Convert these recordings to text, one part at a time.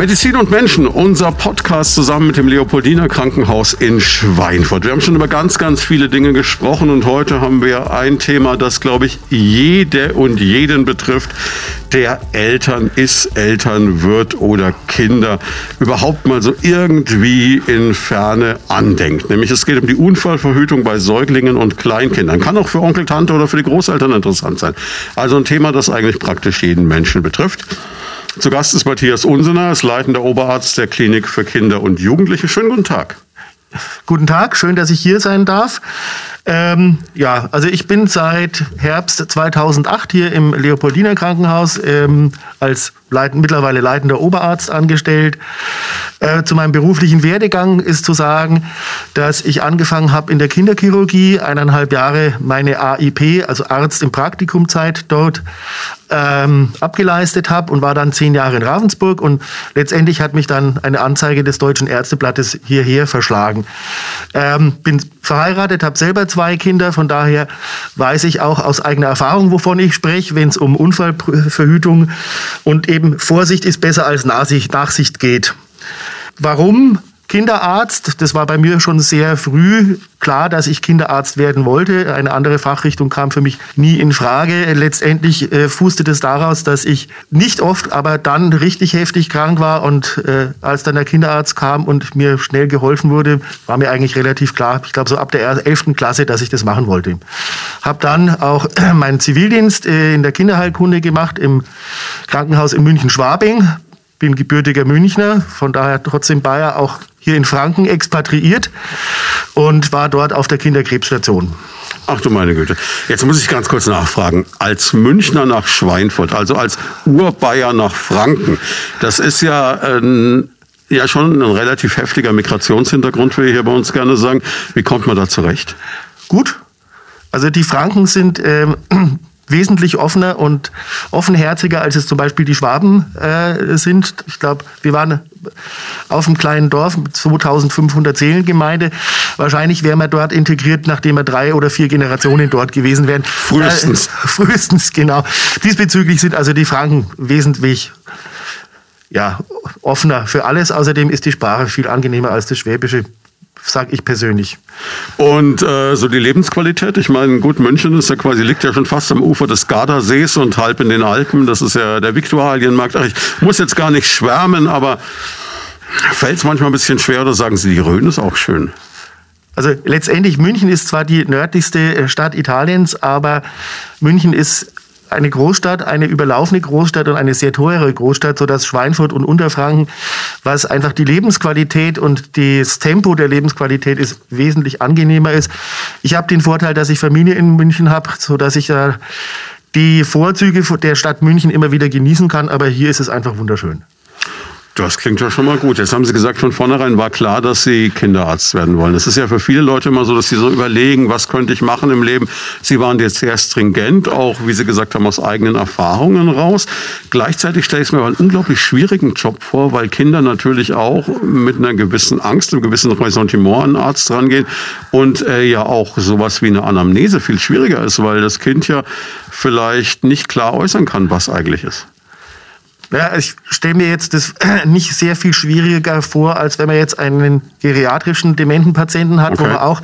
Medizin und Menschen, unser Podcast zusammen mit dem Leopoldiner Krankenhaus in Schweinfurt. Wir haben schon über ganz, ganz viele Dinge gesprochen und heute haben wir ein Thema, das, glaube ich, jede und jeden betrifft, der Eltern ist, Eltern wird oder Kinder überhaupt mal so irgendwie in Ferne andenkt. Nämlich es geht um die Unfallverhütung bei Säuglingen und Kleinkindern. Kann auch für Onkel, Tante oder für die Großeltern interessant sein. Also ein Thema, das eigentlich praktisch jeden Menschen betrifft. Zu Gast ist Matthias Unsener, ist leitender Oberarzt der Klinik für Kinder und Jugendliche. Schönen guten Tag. Guten Tag, schön, dass ich hier sein darf. Ähm, ja, also ich bin seit Herbst 2008 hier im Leopoldiner Krankenhaus ähm, als leit mittlerweile leitender Oberarzt angestellt. Äh, zu meinem beruflichen Werdegang ist zu sagen, dass ich angefangen habe in der Kinderchirurgie, eineinhalb Jahre meine AIP, also Arzt im Praktikumzeit dort ähm, abgeleistet habe und war dann zehn Jahre in Ravensburg und letztendlich hat mich dann eine Anzeige des Deutschen Ärzteblattes hierher verschlagen. Ähm, bin verheiratet, habe selber zwei Kinder, von daher weiß ich auch aus eigener Erfahrung, wovon ich spreche, wenn es um Unfallverhütung und eben Vorsicht ist besser als Nachsicht, Nachsicht geht. Warum Kinderarzt. Das war bei mir schon sehr früh klar, dass ich Kinderarzt werden wollte. Eine andere Fachrichtung kam für mich nie in Frage. Letztendlich äh, fußte das daraus, dass ich nicht oft, aber dann richtig heftig krank war. Und äh, als dann der Kinderarzt kam und mir schnell geholfen wurde, war mir eigentlich relativ klar, ich glaube so ab der 11. Klasse, dass ich das machen wollte. Habe dann auch meinen Zivildienst äh, in der Kinderheilkunde gemacht im Krankenhaus in München-Schwabing bin gebürtiger Münchner, von daher trotzdem Bayer auch hier in Franken expatriiert und war dort auf der Kinderkrebsstation. Ach du meine Güte. Jetzt muss ich ganz kurz nachfragen. Als Münchner nach Schweinfurt, also als Urbayer nach Franken, das ist ja äh, ja schon ein relativ heftiger Migrationshintergrund, will ich hier bei uns gerne sagen. Wie kommt man da zurecht? Gut. Also die Franken sind ähm, wesentlich offener und offenherziger, als es zum Beispiel die Schwaben äh, sind. Ich glaube, wir waren auf einem kleinen Dorf, 2500 Seelengemeinde. Wahrscheinlich wären wir dort integriert, nachdem wir drei oder vier Generationen dort gewesen wären. Frühestens. Äh, frühestens, genau. Diesbezüglich sind also die Franken wesentlich ja, offener für alles. Außerdem ist die Sprache viel angenehmer als das Schwäbische sage ich persönlich. Und äh, so die Lebensqualität, ich meine, gut, München ist ja quasi, liegt ja schon fast am Ufer des Gardasees und halb in den Alpen. Das ist ja der Viktualienmarkt. Ach, ich muss jetzt gar nicht schwärmen, aber fällt es manchmal ein bisschen schwer oder sagen Sie, die Rhön ist auch schön? Also letztendlich, München ist zwar die nördlichste Stadt Italiens, aber München ist eine Großstadt, eine überlaufene Großstadt und eine sehr teure Großstadt, sodass Schweinfurt und Unterfranken, was einfach die Lebensqualität und das Tempo der Lebensqualität ist, wesentlich angenehmer ist. Ich habe den Vorteil, dass ich Familie in München habe, sodass ich da die Vorzüge der Stadt München immer wieder genießen kann, aber hier ist es einfach wunderschön. Das klingt ja schon mal gut. Jetzt haben Sie gesagt, von vornherein war klar, dass Sie Kinderarzt werden wollen. Das ist ja für viele Leute immer so, dass sie so überlegen, was könnte ich machen im Leben. Sie waren jetzt sehr stringent, auch wie Sie gesagt haben, aus eigenen Erfahrungen raus. Gleichzeitig stelle ich es mir aber einen unglaublich schwierigen Job vor, weil Kinder natürlich auch mit einer gewissen Angst, einem gewissen Ressentiment an Arzt rangehen und äh, ja auch sowas wie eine Anamnese viel schwieriger ist, weil das Kind ja vielleicht nicht klar äußern kann, was eigentlich ist. Ja, ich stelle mir jetzt das nicht sehr viel schwieriger vor, als wenn man jetzt einen geriatrischen dementen Patienten hat, okay. wo man auch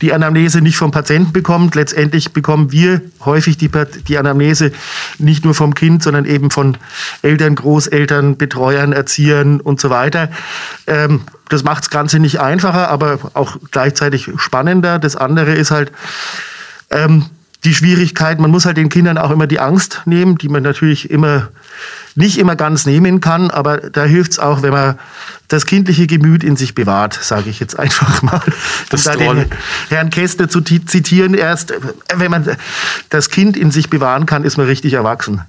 die Anamnese nicht vom Patienten bekommt. Letztendlich bekommen wir häufig die, die Anamnese nicht nur vom Kind, sondern eben von Eltern, Großeltern, Betreuern, Erziehern und so weiter. Ähm, das macht das Ganze nicht einfacher, aber auch gleichzeitig spannender. Das andere ist halt, ähm, die Schwierigkeit, man muss halt den Kindern auch immer die Angst nehmen, die man natürlich immer nicht immer ganz nehmen kann, aber da hilft es auch, wenn man das kindliche Gemüt in sich bewahrt, sage ich jetzt einfach mal. Das um da den Herrn Kästner zu zitieren, erst wenn man das Kind in sich bewahren kann, ist man richtig erwachsen.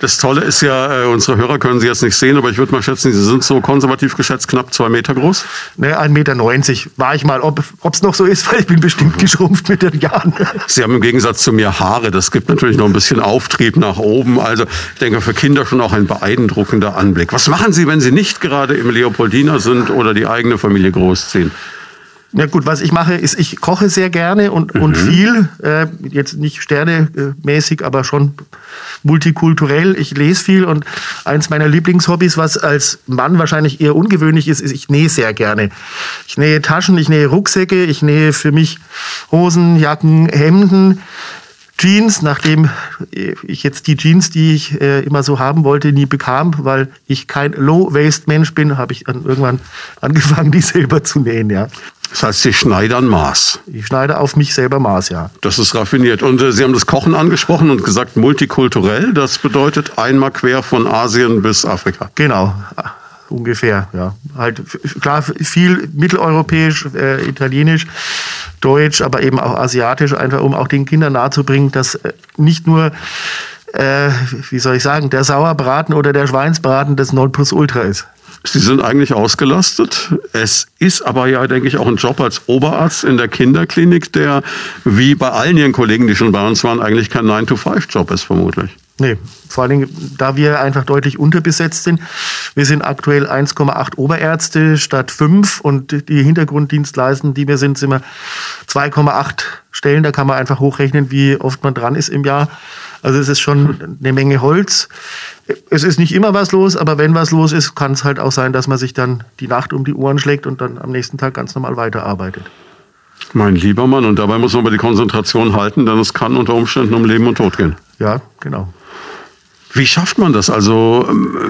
Das Tolle ist ja, äh, unsere Hörer können Sie jetzt nicht sehen, aber ich würde mal schätzen, Sie sind so konservativ geschätzt knapp zwei Meter groß. Ne, 1,90 Meter war ich mal. Ob es noch so ist, weil ich bin bestimmt geschrumpft mit den Jahren. Sie haben im Gegensatz zu mir Haare. Das gibt natürlich noch ein bisschen Auftrieb nach oben. Also ich denke, für Kinder schon auch ein beeindruckender Anblick. Was machen Sie, wenn Sie nicht gerade im Leopoldiner sind oder die eigene Familie großziehen? Ja gut, was ich mache, ist, ich koche sehr gerne und, mhm. und viel. Äh, jetzt nicht sternemäßig, aber schon multikulturell. Ich lese viel und eins meiner Lieblingshobbys, was als Mann wahrscheinlich eher ungewöhnlich ist, ist, ich nähe sehr gerne. Ich nähe Taschen, ich nähe Rucksäcke, ich nähe für mich Hosen, Jacken, Hemden. Jeans, nachdem ich jetzt die Jeans, die ich äh, immer so haben wollte, nie bekam, weil ich kein Low-Waist-Mensch bin, habe ich dann irgendwann angefangen, die selber zu nähen, ja. Das heißt, Sie schneidern Maß. Ich schneide auf mich selber Maß, ja. Das ist raffiniert. Und äh, Sie haben das Kochen angesprochen und gesagt, multikulturell. Das bedeutet einmal quer von Asien bis Afrika. Genau, ungefähr, ja. Halt klar viel mitteleuropäisch, äh, italienisch, deutsch, aber eben auch asiatisch, einfach um auch den Kindern nahezubringen, dass äh, nicht nur äh, wie soll ich sagen, der Sauerbraten oder der Schweinsbraten das Nonplusultra ist. Sie sind eigentlich ausgelastet. Es ist aber ja, denke ich, auch ein Job als Oberarzt in der Kinderklinik, der wie bei allen Ihren Kollegen, die schon bei uns waren, eigentlich kein 9-to-5-Job ist, vermutlich. Nee, vor allen Dingen, da wir einfach deutlich unterbesetzt sind. Wir sind aktuell 1,8 Oberärzte statt 5 und die Hintergrunddienstleisten, die wir sind, sind wir 2,8 Stellen. Da kann man einfach hochrechnen, wie oft man dran ist im Jahr. Also es ist schon eine Menge Holz. Es ist nicht immer was los, aber wenn was los ist, kann es halt auch sein, dass man sich dann die Nacht um die Ohren schlägt und dann am nächsten Tag ganz normal weiterarbeitet. Mein lieber Mann, und dabei muss man aber die Konzentration halten, denn es kann unter Umständen um Leben und Tod gehen. Ja, genau. Wie schafft man das? Also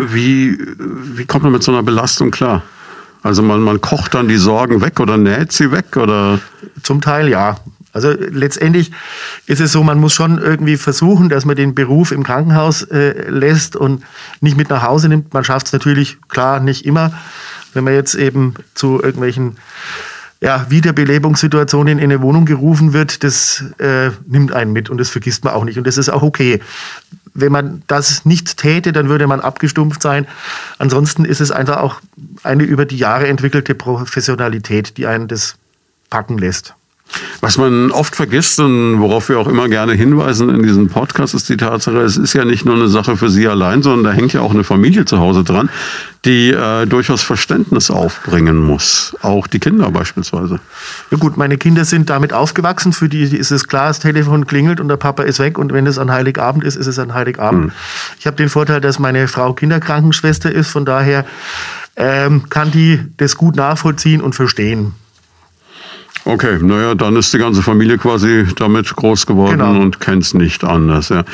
wie, wie kommt man mit so einer Belastung klar? Also man, man kocht dann die Sorgen weg oder näht sie weg oder? Zum Teil ja. Also letztendlich ist es so, man muss schon irgendwie versuchen, dass man den Beruf im Krankenhaus äh, lässt und nicht mit nach Hause nimmt. Man schafft es natürlich, klar, nicht immer. Wenn man jetzt eben zu irgendwelchen ja, Wiederbelebungssituationen in eine Wohnung gerufen wird, das äh, nimmt einen mit und das vergisst man auch nicht. Und das ist auch okay. Wenn man das nicht täte, dann würde man abgestumpft sein. Ansonsten ist es einfach auch eine über die Jahre entwickelte Professionalität, die einen das packen lässt. Was man oft vergisst und worauf wir auch immer gerne hinweisen in diesem Podcast, ist die Tatsache, es ist ja nicht nur eine Sache für Sie allein, sondern da hängt ja auch eine Familie zu Hause dran, die äh, durchaus Verständnis aufbringen muss. Auch die Kinder beispielsweise. Ja gut, meine Kinder sind damit aufgewachsen. Für die ist es klar, das Telefon klingelt und der Papa ist weg. Und wenn es an Heiligabend ist, ist es an Heiligabend. Mhm. Ich habe den Vorteil, dass meine Frau Kinderkrankenschwester ist. Von daher ähm, kann die das gut nachvollziehen und verstehen. Okay, naja, dann ist die ganze Familie quasi damit groß geworden genau. und kennt es nicht anders. Ja.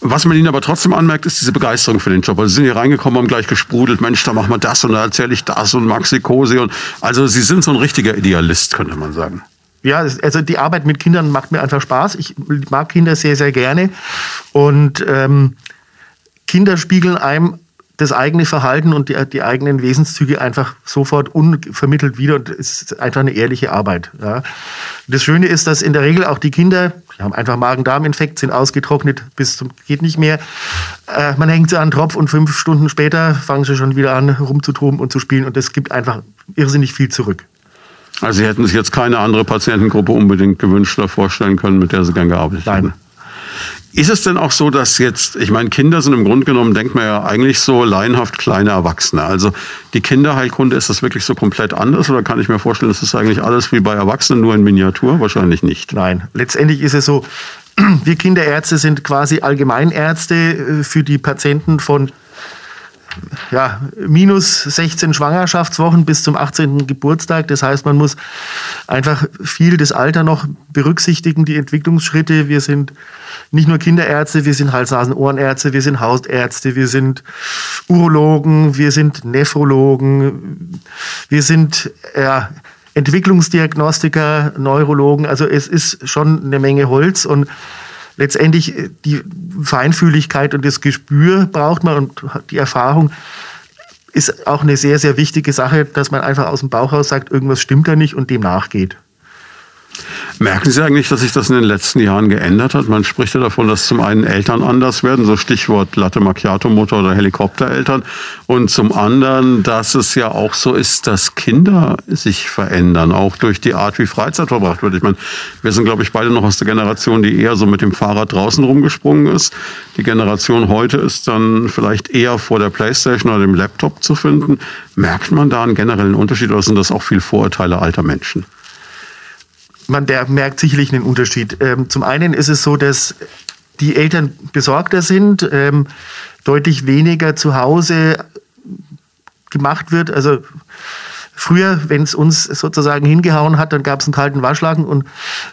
Was man ihnen aber trotzdem anmerkt, ist diese Begeisterung für den Job. Also sie sind hier reingekommen, haben gleich gesprudelt, Mensch, da machen wir das und da erzähle ich das und Maxi Cosi. Und also sie sind so ein richtiger Idealist, könnte man sagen. Ja, also die Arbeit mit Kindern macht mir einfach Spaß. Ich mag Kinder sehr, sehr gerne. Und ähm, Kinder spiegeln einem das eigene Verhalten und die, die, eigenen Wesenszüge einfach sofort unvermittelt wieder und es ist einfach eine ehrliche Arbeit. Ja. Das Schöne ist, dass in der Regel auch die Kinder, die haben einfach Magen-Darm-Infekt, sind ausgetrocknet bis zum geht nicht mehr. Äh, man hängt sie an den Tropf und fünf Stunden später fangen sie schon wieder an rumzutoben und zu spielen und das gibt einfach irrsinnig viel zurück. Also Sie hätten sich jetzt keine andere Patientengruppe unbedingt gewünscht oder vorstellen können, mit der Sie gern gearbeitet Nein. hätten? Ist es denn auch so, dass jetzt, ich meine, Kinder sind im Grunde genommen, denkt man ja eigentlich so laienhaft kleine Erwachsene. Also die Kinderheilkunde, ist das wirklich so komplett anders oder kann ich mir vorstellen, das ist eigentlich alles wie bei Erwachsenen, nur in Miniatur? Wahrscheinlich nicht. Nein, letztendlich ist es so, wir Kinderärzte sind quasi Allgemeinärzte äh, für die Patienten von ja, minus 16 Schwangerschaftswochen bis zum 18. Geburtstag. Das heißt, man muss einfach viel das Alter noch berücksichtigen, die Entwicklungsschritte. Wir sind nicht nur Kinderärzte, wir sind Hals-Nasen-Ohrenärzte, wir sind Hausärzte, wir sind Urologen, wir sind Nephrologen, wir sind ja, Entwicklungsdiagnostiker, Neurologen. Also es ist schon eine Menge Holz und letztendlich äh, die Feinfühligkeit und das Gespür braucht man und die Erfahrung ist auch eine sehr, sehr wichtige Sache, dass man einfach aus dem Bauch raus sagt, irgendwas stimmt da nicht und dem nachgeht. Merken Sie eigentlich, dass sich das in den letzten Jahren geändert hat? Man spricht ja davon, dass zum einen Eltern anders werden, so Stichwort Latte Macchiato Mutter oder Helikoptereltern, und zum anderen, dass es ja auch so ist, dass Kinder sich verändern, auch durch die Art, wie Freizeit verbracht wird. Ich meine, wir sind, glaube ich, beide noch aus der Generation, die eher so mit dem Fahrrad draußen rumgesprungen ist. Die Generation heute ist dann vielleicht eher vor der Playstation oder dem Laptop zu finden. Merkt man da einen generellen Unterschied oder sind das auch viel Vorurteile alter Menschen? Man der merkt sicherlich einen Unterschied. Ähm, zum einen ist es so, dass die Eltern besorgter sind, ähm, deutlich weniger zu Hause gemacht wird. Also früher, wenn es uns sozusagen hingehauen hat, dann gab es einen kalten Waschlaken und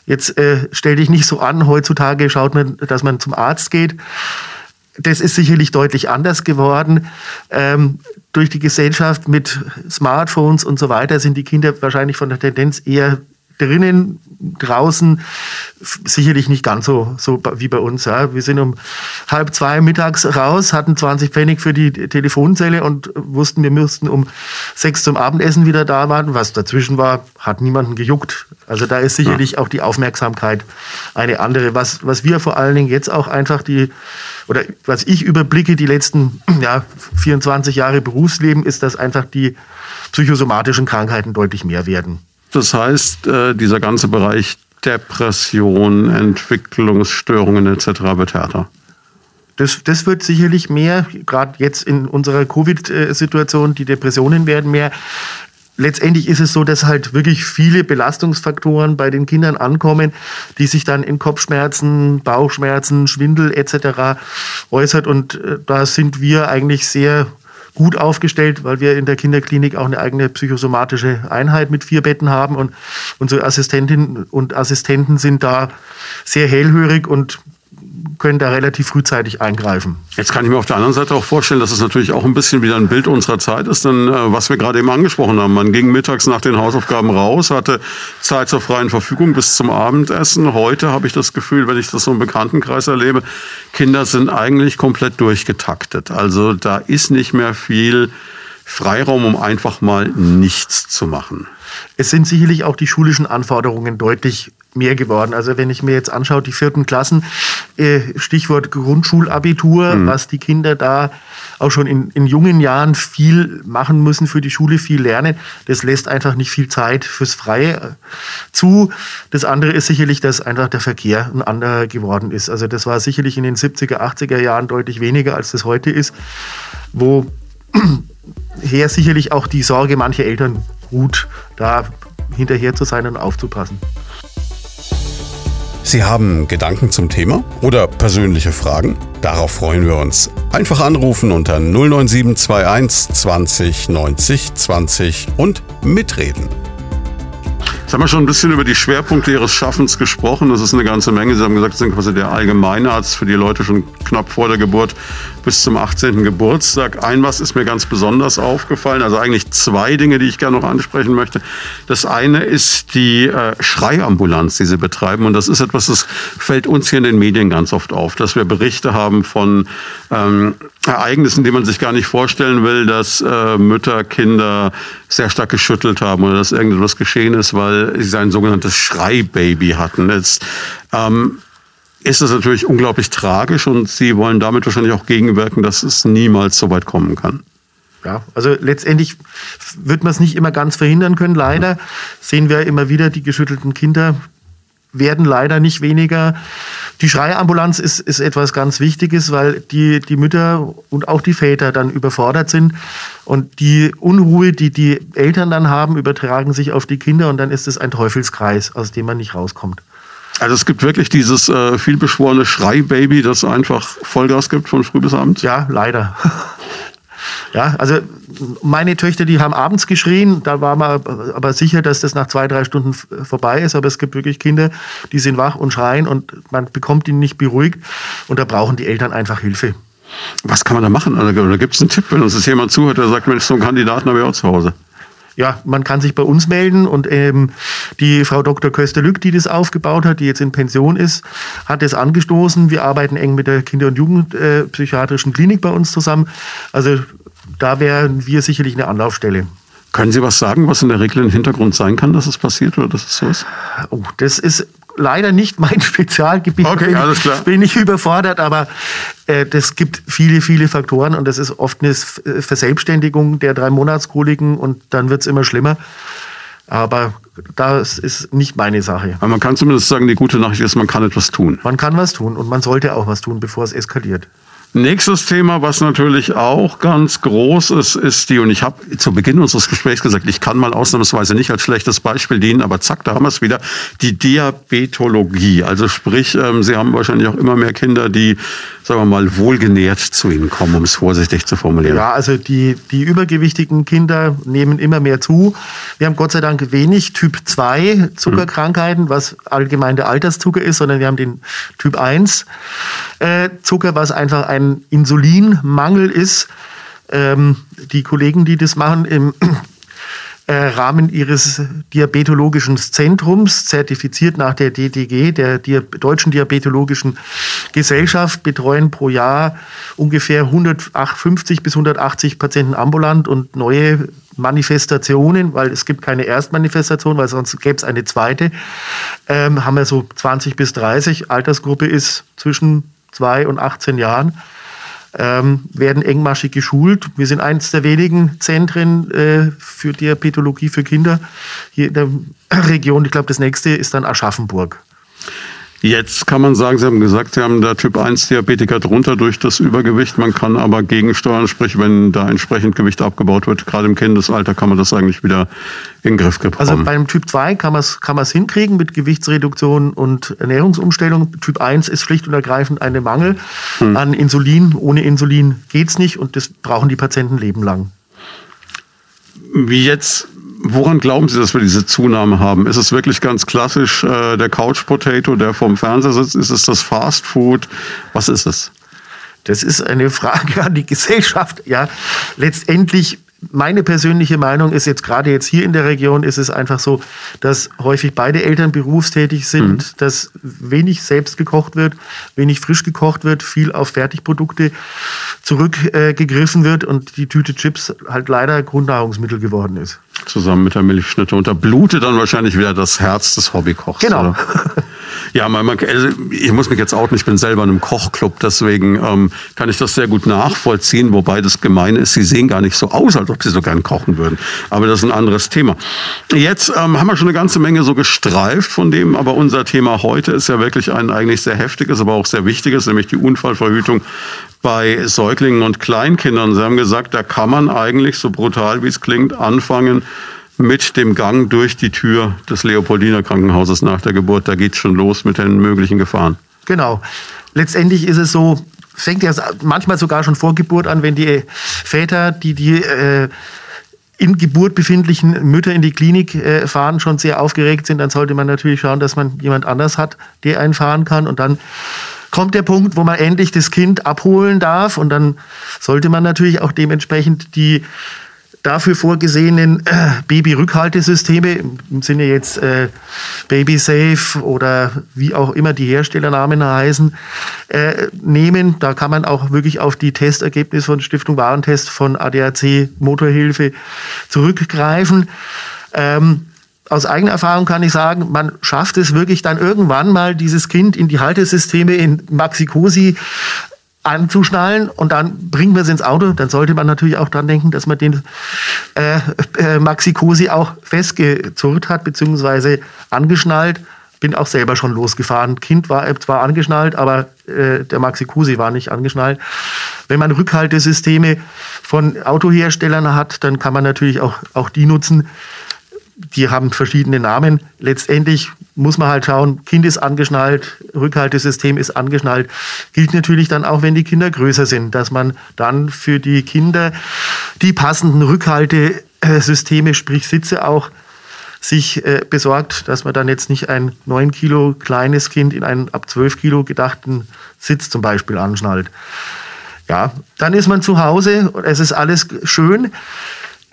jetzt äh, stell dich nicht so an. Heutzutage schaut man, dass man zum Arzt geht. Das ist sicherlich deutlich anders geworden. Ähm, durch die Gesellschaft mit Smartphones und so weiter sind die Kinder wahrscheinlich von der Tendenz eher drinnen, draußen sicherlich nicht ganz so, so wie bei uns. Ja. Wir sind um halb zwei mittags raus, hatten 20 Pfennig für die Telefonzelle und wussten, wir müssten um sechs zum Abendessen wieder da warten. Was dazwischen war, hat niemanden gejuckt. Also da ist sicherlich ja. auch die Aufmerksamkeit eine andere. Was, was wir vor allen Dingen jetzt auch einfach die, oder was ich überblicke, die letzten ja, 24 Jahre Berufsleben, ist, dass einfach die psychosomatischen Krankheiten deutlich mehr werden. Das heißt, äh, dieser ganze Bereich Depression, Entwicklungsstörungen etc. wird härter. Das, das wird sicherlich mehr, gerade jetzt in unserer Covid-Situation, die Depressionen werden mehr. Letztendlich ist es so, dass halt wirklich viele Belastungsfaktoren bei den Kindern ankommen, die sich dann in Kopfschmerzen, Bauchschmerzen, Schwindel etc. äußert. Und äh, da sind wir eigentlich sehr gut aufgestellt, weil wir in der Kinderklinik auch eine eigene psychosomatische Einheit mit vier Betten haben. Und unsere Assistentinnen und Assistenten sind da sehr hellhörig und können da relativ frühzeitig eingreifen. Jetzt kann ich mir auf der anderen Seite auch vorstellen, dass es natürlich auch ein bisschen wieder ein Bild unserer Zeit ist, denn äh, was wir gerade eben angesprochen haben, man ging mittags nach den Hausaufgaben raus, hatte Zeit zur freien Verfügung bis zum Abendessen. Heute habe ich das Gefühl, wenn ich das so im Bekanntenkreis erlebe, Kinder sind eigentlich komplett durchgetaktet. Also da ist nicht mehr viel Freiraum, um einfach mal nichts zu machen. Es sind sicherlich auch die schulischen Anforderungen deutlich mehr geworden. Also wenn ich mir jetzt anschaue, die vierten Klassen, äh, Stichwort Grundschulabitur, mhm. was die Kinder da auch schon in, in jungen Jahren viel machen müssen für die Schule, viel lernen, das lässt einfach nicht viel Zeit fürs Freie äh, zu. Das andere ist sicherlich, dass einfach der Verkehr ein anderer geworden ist. Also das war sicherlich in den 70er, 80er Jahren deutlich weniger, als das heute ist, wo her sicherlich auch die Sorge mancher Eltern gut da hinterher zu sein und aufzupassen. Sie haben Gedanken zum Thema oder persönliche Fragen? Darauf freuen wir uns. Einfach anrufen unter 09721 20 90 20 und mitreden. Jetzt haben wir schon ein bisschen über die Schwerpunkte Ihres Schaffens gesprochen. Das ist eine ganze Menge. Sie haben gesagt, Sie sind quasi der Allgemeinarzt für die Leute schon knapp vor der Geburt bis zum 18. Geburtstag. Ein was ist mir ganz besonders aufgefallen. Also eigentlich zwei Dinge, die ich gerne noch ansprechen möchte. Das eine ist die äh, Schreiambulanz, die Sie betreiben. Und das ist etwas, das fällt uns hier in den Medien ganz oft auf, dass wir Berichte haben von ähm, Ereignissen, die man sich gar nicht vorstellen will, dass äh, Mütter Kinder sehr stark geschüttelt haben oder dass irgendetwas geschehen ist, weil sie ein sogenanntes Schreibaby hatten. Jetzt ähm, ist es natürlich unglaublich tragisch und Sie wollen damit wahrscheinlich auch gegenwirken, dass es niemals so weit kommen kann. Ja, also letztendlich wird man es nicht immer ganz verhindern können. Leider sehen wir immer wieder die geschüttelten Kinder, werden leider nicht weniger. Die Schreiambulanz ist, ist etwas ganz Wichtiges, weil die, die Mütter und auch die Väter dann überfordert sind. Und die Unruhe, die die Eltern dann haben, übertragen sich auf die Kinder und dann ist es ein Teufelskreis, aus dem man nicht rauskommt. Also es gibt wirklich dieses äh, vielbeschworene Schreibaby, das einfach Vollgas gibt von früh bis abends? Ja, leider. Ja, also meine Töchter, die haben abends geschrien, da war man aber sicher, dass das nach zwei, drei Stunden vorbei ist. Aber es gibt wirklich Kinder, die sind wach und schreien und man bekommt ihn nicht beruhigt. Und da brauchen die Eltern einfach Hilfe. Was kann man da machen? Also, da gibt es einen Tipp, wenn uns jetzt jemand zuhört, der sagt, Mensch, so einen Kandidaten habe ich auch zu Hause ja, man kann sich bei uns melden und ähm, die Frau Dr. Köster-Lück, die das aufgebaut hat, die jetzt in Pension ist, hat das angestoßen. Wir arbeiten eng mit der Kinder- und Jugendpsychiatrischen äh, Klinik bei uns zusammen. Also da wären wir sicherlich eine Anlaufstelle. Können Sie was sagen, was in der Regel ein Hintergrund sein kann, dass es passiert oder dass es so ist? Oh, das ist leider nicht mein Spezialgebiet. Okay, bin, alles klar. Bin ich überfordert, aber äh, das gibt viele, viele Faktoren und das ist oft eine Verselbstständigung der drei Monatskoliken und dann wird es immer schlimmer. Aber das ist nicht meine Sache. Aber man kann zumindest sagen, die gute Nachricht ist, man kann etwas tun. Man kann was tun und man sollte auch was tun, bevor es eskaliert. Nächstes Thema, was natürlich auch ganz groß ist, ist die, und ich habe zu Beginn unseres Gesprächs gesagt, ich kann mal ausnahmsweise nicht als schlechtes Beispiel dienen, aber zack, da haben wir es wieder, die Diabetologie. Also sprich, ähm, Sie haben wahrscheinlich auch immer mehr Kinder, die, sagen wir mal, wohlgenährt zu Ihnen kommen, um es vorsichtig zu formulieren. Ja, also die, die übergewichtigen Kinder nehmen immer mehr zu. Wir haben Gott sei Dank wenig Typ 2 Zuckerkrankheiten, was allgemein der Alterszucker ist, sondern wir haben den Typ 1 äh, Zucker, was einfach ein ein Insulinmangel ist. Ähm, die Kollegen, die das machen im äh, Rahmen ihres diabetologischen Zentrums, zertifiziert nach der DDG, der Deutschen Diabetologischen Gesellschaft, betreuen pro Jahr ungefähr 150 bis 180 Patienten ambulant und neue Manifestationen, weil es gibt keine Erstmanifestation, weil sonst gäbe es eine zweite, ähm, haben wir so 20 bis 30. Altersgruppe ist zwischen zwei und 18 Jahren, ähm, werden engmaschig geschult. Wir sind eines der wenigen Zentren äh, für Diabetologie für Kinder hier in der Region. Ich glaube, das nächste ist dann Aschaffenburg. Jetzt kann man sagen, Sie haben gesagt, Sie haben da Typ 1 Diabetiker drunter durch das Übergewicht. Man kann aber gegensteuern, sprich, wenn da entsprechend Gewicht abgebaut wird, gerade im Kindesalter, kann man das eigentlich wieder in den Griff bekommen. Also beim Typ 2 kann man es kann hinkriegen mit Gewichtsreduktion und Ernährungsumstellung. Typ 1 ist schlicht und ergreifend ein Mangel hm. an Insulin. Ohne Insulin geht es nicht und das brauchen die Patienten lebenlang. Wie jetzt Woran glauben Sie, dass wir diese Zunahme haben? Ist es wirklich ganz klassisch äh, der Couch Potato, der vorm Fernseher sitzt? Ist es das Fast Food? Was ist es? Das ist eine Frage an die Gesellschaft. Ja, letztendlich meine persönliche Meinung ist jetzt gerade jetzt hier in der Region ist es einfach so, dass häufig beide Eltern berufstätig sind, mhm. dass wenig selbst gekocht wird, wenig frisch gekocht wird, viel auf Fertigprodukte zurückgegriffen äh, wird und die Tüte Chips halt leider Grundnahrungsmittel geworden ist. Zusammen mit der Milchschnitte. Und da blutet dann wahrscheinlich wieder das Herz des Hobbykochs. Genau. Ja, man, man, also ich muss mich jetzt outen, ich bin selber in einem Kochclub, deswegen ähm, kann ich das sehr gut nachvollziehen, wobei das Gemeine ist, sie sehen gar nicht so aus, als ob sie so gern kochen würden. Aber das ist ein anderes Thema. Jetzt ähm, haben wir schon eine ganze Menge so gestreift von dem, aber unser Thema heute ist ja wirklich ein eigentlich sehr heftiges, aber auch sehr wichtiges, nämlich die Unfallverhütung bei Säuglingen und Kleinkindern. Sie haben gesagt, da kann man eigentlich, so brutal wie es klingt, anfangen, mit dem Gang durch die Tür des Leopoldiner Krankenhauses nach der Geburt. Da geht es schon los mit den möglichen Gefahren. Genau. Letztendlich ist es so, fängt ja manchmal sogar schon vor Geburt an, wenn die Väter, die die äh, in Geburt befindlichen Mütter in die Klinik äh, fahren, schon sehr aufgeregt sind, dann sollte man natürlich schauen, dass man jemand anders hat, der einen fahren kann. Und dann kommt der Punkt, wo man endlich das Kind abholen darf. Und dann sollte man natürlich auch dementsprechend die dafür vorgesehenen äh, Baby-Rückhaltesysteme, im Sinne jetzt äh, Baby-Safe oder wie auch immer die Herstellernamen heißen, äh, nehmen. Da kann man auch wirklich auf die Testergebnisse von Stiftung Warentest von ADAC Motorhilfe zurückgreifen. Ähm, aus eigener Erfahrung kann ich sagen, man schafft es wirklich dann irgendwann mal, dieses Kind in die Haltesysteme in Maxi-Cosi anzuschnallen und dann bringen wir es ins Auto. Dann sollte man natürlich auch dran denken, dass man den äh, äh, Maxi Cosi auch festgezurrt hat, beziehungsweise angeschnallt. Bin auch selber schon losgefahren. Kind war zwar angeschnallt, aber äh, der Maxi Cosi war nicht angeschnallt. Wenn man Rückhaltesysteme von Autoherstellern hat, dann kann man natürlich auch, auch die nutzen die haben verschiedene Namen. Letztendlich muss man halt schauen, Kind ist angeschnallt, Rückhaltesystem ist angeschnallt. Gilt natürlich dann auch, wenn die Kinder größer sind, dass man dann für die Kinder die passenden Rückhaltesysteme, sprich Sitze auch sich äh, besorgt, dass man dann jetzt nicht ein 9 Kilo kleines Kind in einen ab 12 Kilo gedachten Sitz zum Beispiel anschnallt. Ja, dann ist man zu Hause, es ist alles schön.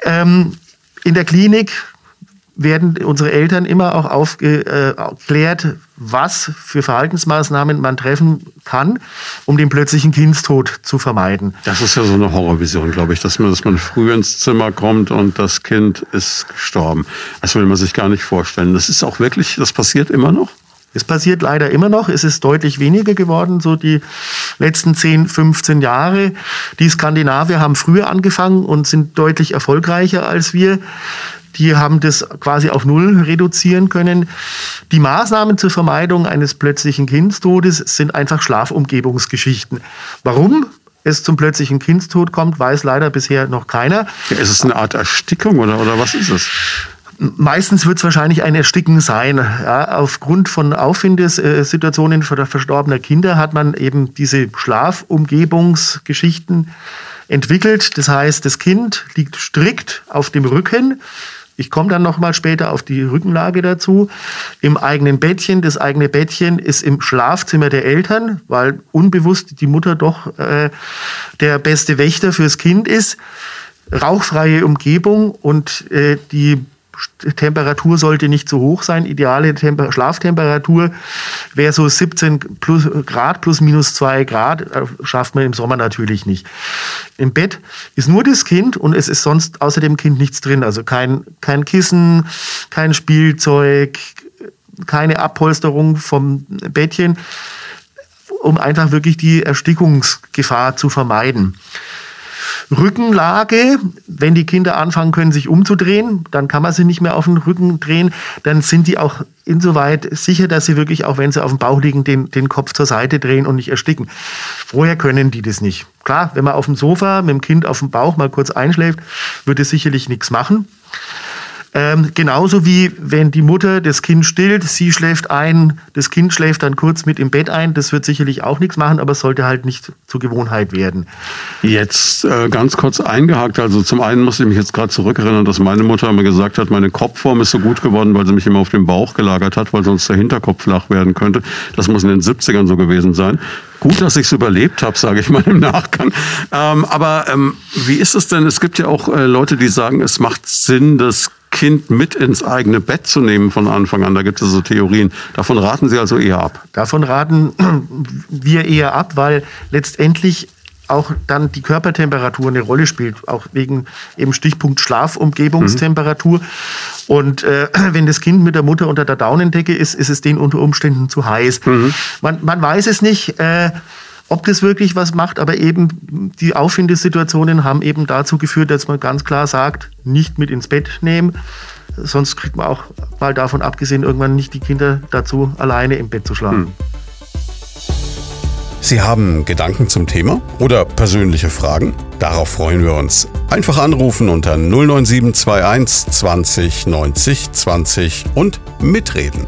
Ähm, in der Klinik werden unsere Eltern immer auch aufgeklärt, was für Verhaltensmaßnahmen man treffen kann, um den plötzlichen Kindstod zu vermeiden. Das ist ja so eine Horrorvision, glaube ich, dass man, dass man früh ins Zimmer kommt und das Kind ist gestorben. Das will man sich gar nicht vorstellen. Das ist auch wirklich, das passiert immer noch? Es passiert leider immer noch. Es ist deutlich weniger geworden, so die letzten 10, 15 Jahre. Die Skandinavier haben früher angefangen und sind deutlich erfolgreicher als wir. Die haben das quasi auf Null reduzieren können. Die Maßnahmen zur Vermeidung eines plötzlichen Kindstodes sind einfach Schlafumgebungsgeschichten. Warum? es zum plötzlichen Kindstod kommt, weiß leider bisher noch keiner. Ja, ist es eine Art Erstickung oder, oder was ist es? Meistens wird es wahrscheinlich ein Ersticken sein. Ja, aufgrund von Auffindesituationen verstorbener Kinder hat man eben diese Schlafumgebungsgeschichten entwickelt. Das heißt, das Kind liegt strikt auf dem Rücken. Ich komme dann noch mal später auf die Rückenlage dazu. Im eigenen Bettchen. Das eigene Bettchen ist im Schlafzimmer der Eltern, weil unbewusst die Mutter doch äh, der beste Wächter fürs Kind ist. Rauchfreie Umgebung und äh, die Temperatur sollte nicht zu hoch sein. Ideale Temper Schlaftemperatur wäre so 17 plus Grad plus minus 2 Grad. Äh, schafft man im Sommer natürlich nicht. Im Bett ist nur das Kind und es ist sonst außer dem Kind nichts drin. Also kein, kein Kissen, kein Spielzeug, keine Abpolsterung vom Bettchen, um einfach wirklich die Erstickungsgefahr zu vermeiden. Rückenlage, wenn die Kinder anfangen können, sich umzudrehen, dann kann man sie nicht mehr auf den Rücken drehen, dann sind die auch insoweit sicher, dass sie wirklich, auch wenn sie auf dem Bauch liegen, den, den Kopf zur Seite drehen und nicht ersticken. Vorher können die das nicht. Klar, wenn man auf dem Sofa mit dem Kind auf dem Bauch mal kurz einschläft, würde es sicherlich nichts machen. Ähm, genauso wie wenn die Mutter das Kind stillt, sie schläft ein, das Kind schläft dann kurz mit im Bett ein. Das wird sicherlich auch nichts machen, aber es sollte halt nicht zur Gewohnheit werden. Jetzt äh, ganz kurz eingehakt. Also zum einen muss ich mich jetzt gerade zurückerinnern, dass meine Mutter immer gesagt hat, meine Kopfform ist so gut geworden, weil sie mich immer auf dem Bauch gelagert hat, weil sonst der Hinterkopf flach werden könnte. Das muss in den 70ern so gewesen sein. Gut, dass ich es überlebt habe, sage ich mal im Nachgang. Ähm, aber ähm, wie ist es denn? Es gibt ja auch äh, Leute, die sagen, es macht Sinn, das Kind mit ins eigene Bett zu nehmen von Anfang an. Da gibt es so Theorien. Davon raten Sie also eher ab. Davon raten wir eher ab, weil letztendlich auch dann die Körpertemperatur eine Rolle spielt, auch wegen eben Stichpunkt Schlafumgebungstemperatur. Mhm. Und äh, wenn das Kind mit der Mutter unter der Daunendecke ist, ist es denen unter Umständen zu heiß. Mhm. Man, man weiß es nicht. Äh, ob das wirklich was macht, aber eben die Auffindesituationen haben eben dazu geführt, dass man ganz klar sagt, nicht mit ins Bett nehmen. Sonst kriegt man auch mal davon abgesehen, irgendwann nicht die Kinder dazu, alleine im Bett zu schlafen. Hm. Sie haben Gedanken zum Thema oder persönliche Fragen? Darauf freuen wir uns. Einfach anrufen unter 09721 20 90 20 und mitreden.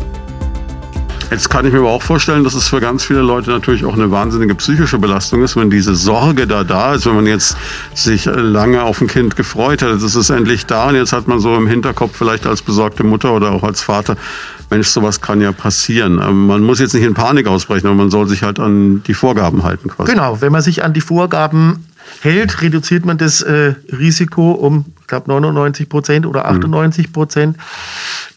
Jetzt kann ich mir aber auch vorstellen, dass es für ganz viele Leute natürlich auch eine wahnsinnige psychische Belastung ist, wenn diese Sorge da da ist, wenn man jetzt sich lange auf ein Kind gefreut hat, es ist endlich da und jetzt hat man so im Hinterkopf vielleicht als besorgte Mutter oder auch als Vater, Mensch, sowas kann ja passieren. Man muss jetzt nicht in Panik ausbrechen, aber man soll sich halt an die Vorgaben halten. Quasi. Genau, wenn man sich an die Vorgaben hält, reduziert man das äh, Risiko um, ich glaube, 99 Prozent oder 98 Prozent. Mhm.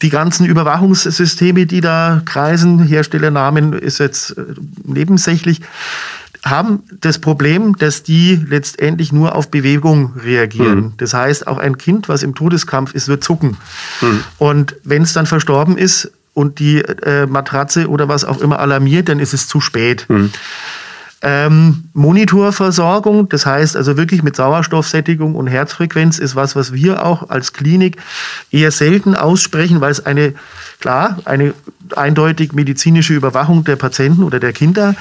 Die ganzen Überwachungssysteme, die da kreisen, Herstellernamen ist jetzt äh, nebensächlich, haben das Problem, dass die letztendlich nur auf Bewegung reagieren. Mhm. Das heißt, auch ein Kind, was im Todeskampf ist, wird zucken. Mhm. Und wenn es dann verstorben ist und die äh, Matratze oder was auch immer alarmiert, dann ist es zu spät. Mhm. Ähm, Monitorversorgung, das heißt also wirklich mit Sauerstoffsättigung und Herzfrequenz ist was, was wir auch als Klinik eher selten aussprechen, weil es eine, klar, eine eindeutig medizinische Überwachung der Patienten oder der Kinder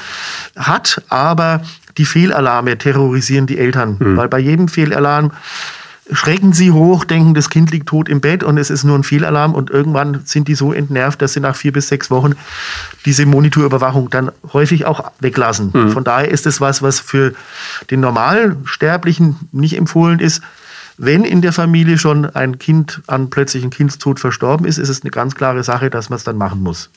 hat, aber die Fehlalarme terrorisieren die Eltern, mhm. weil bei jedem Fehlalarm schrecken sie hoch, denken, das Kind liegt tot im Bett und es ist nur ein Fehlalarm und irgendwann sind die so entnervt, dass sie nach vier bis sechs Wochen diese Monitorüberwachung dann häufig auch weglassen. Mhm. Von daher ist es was, was für den normalen Sterblichen nicht empfohlen ist. Wenn in der Familie schon ein Kind an plötzlichen Kindstod verstorben ist, ist es eine ganz klare Sache, dass man es dann machen muss.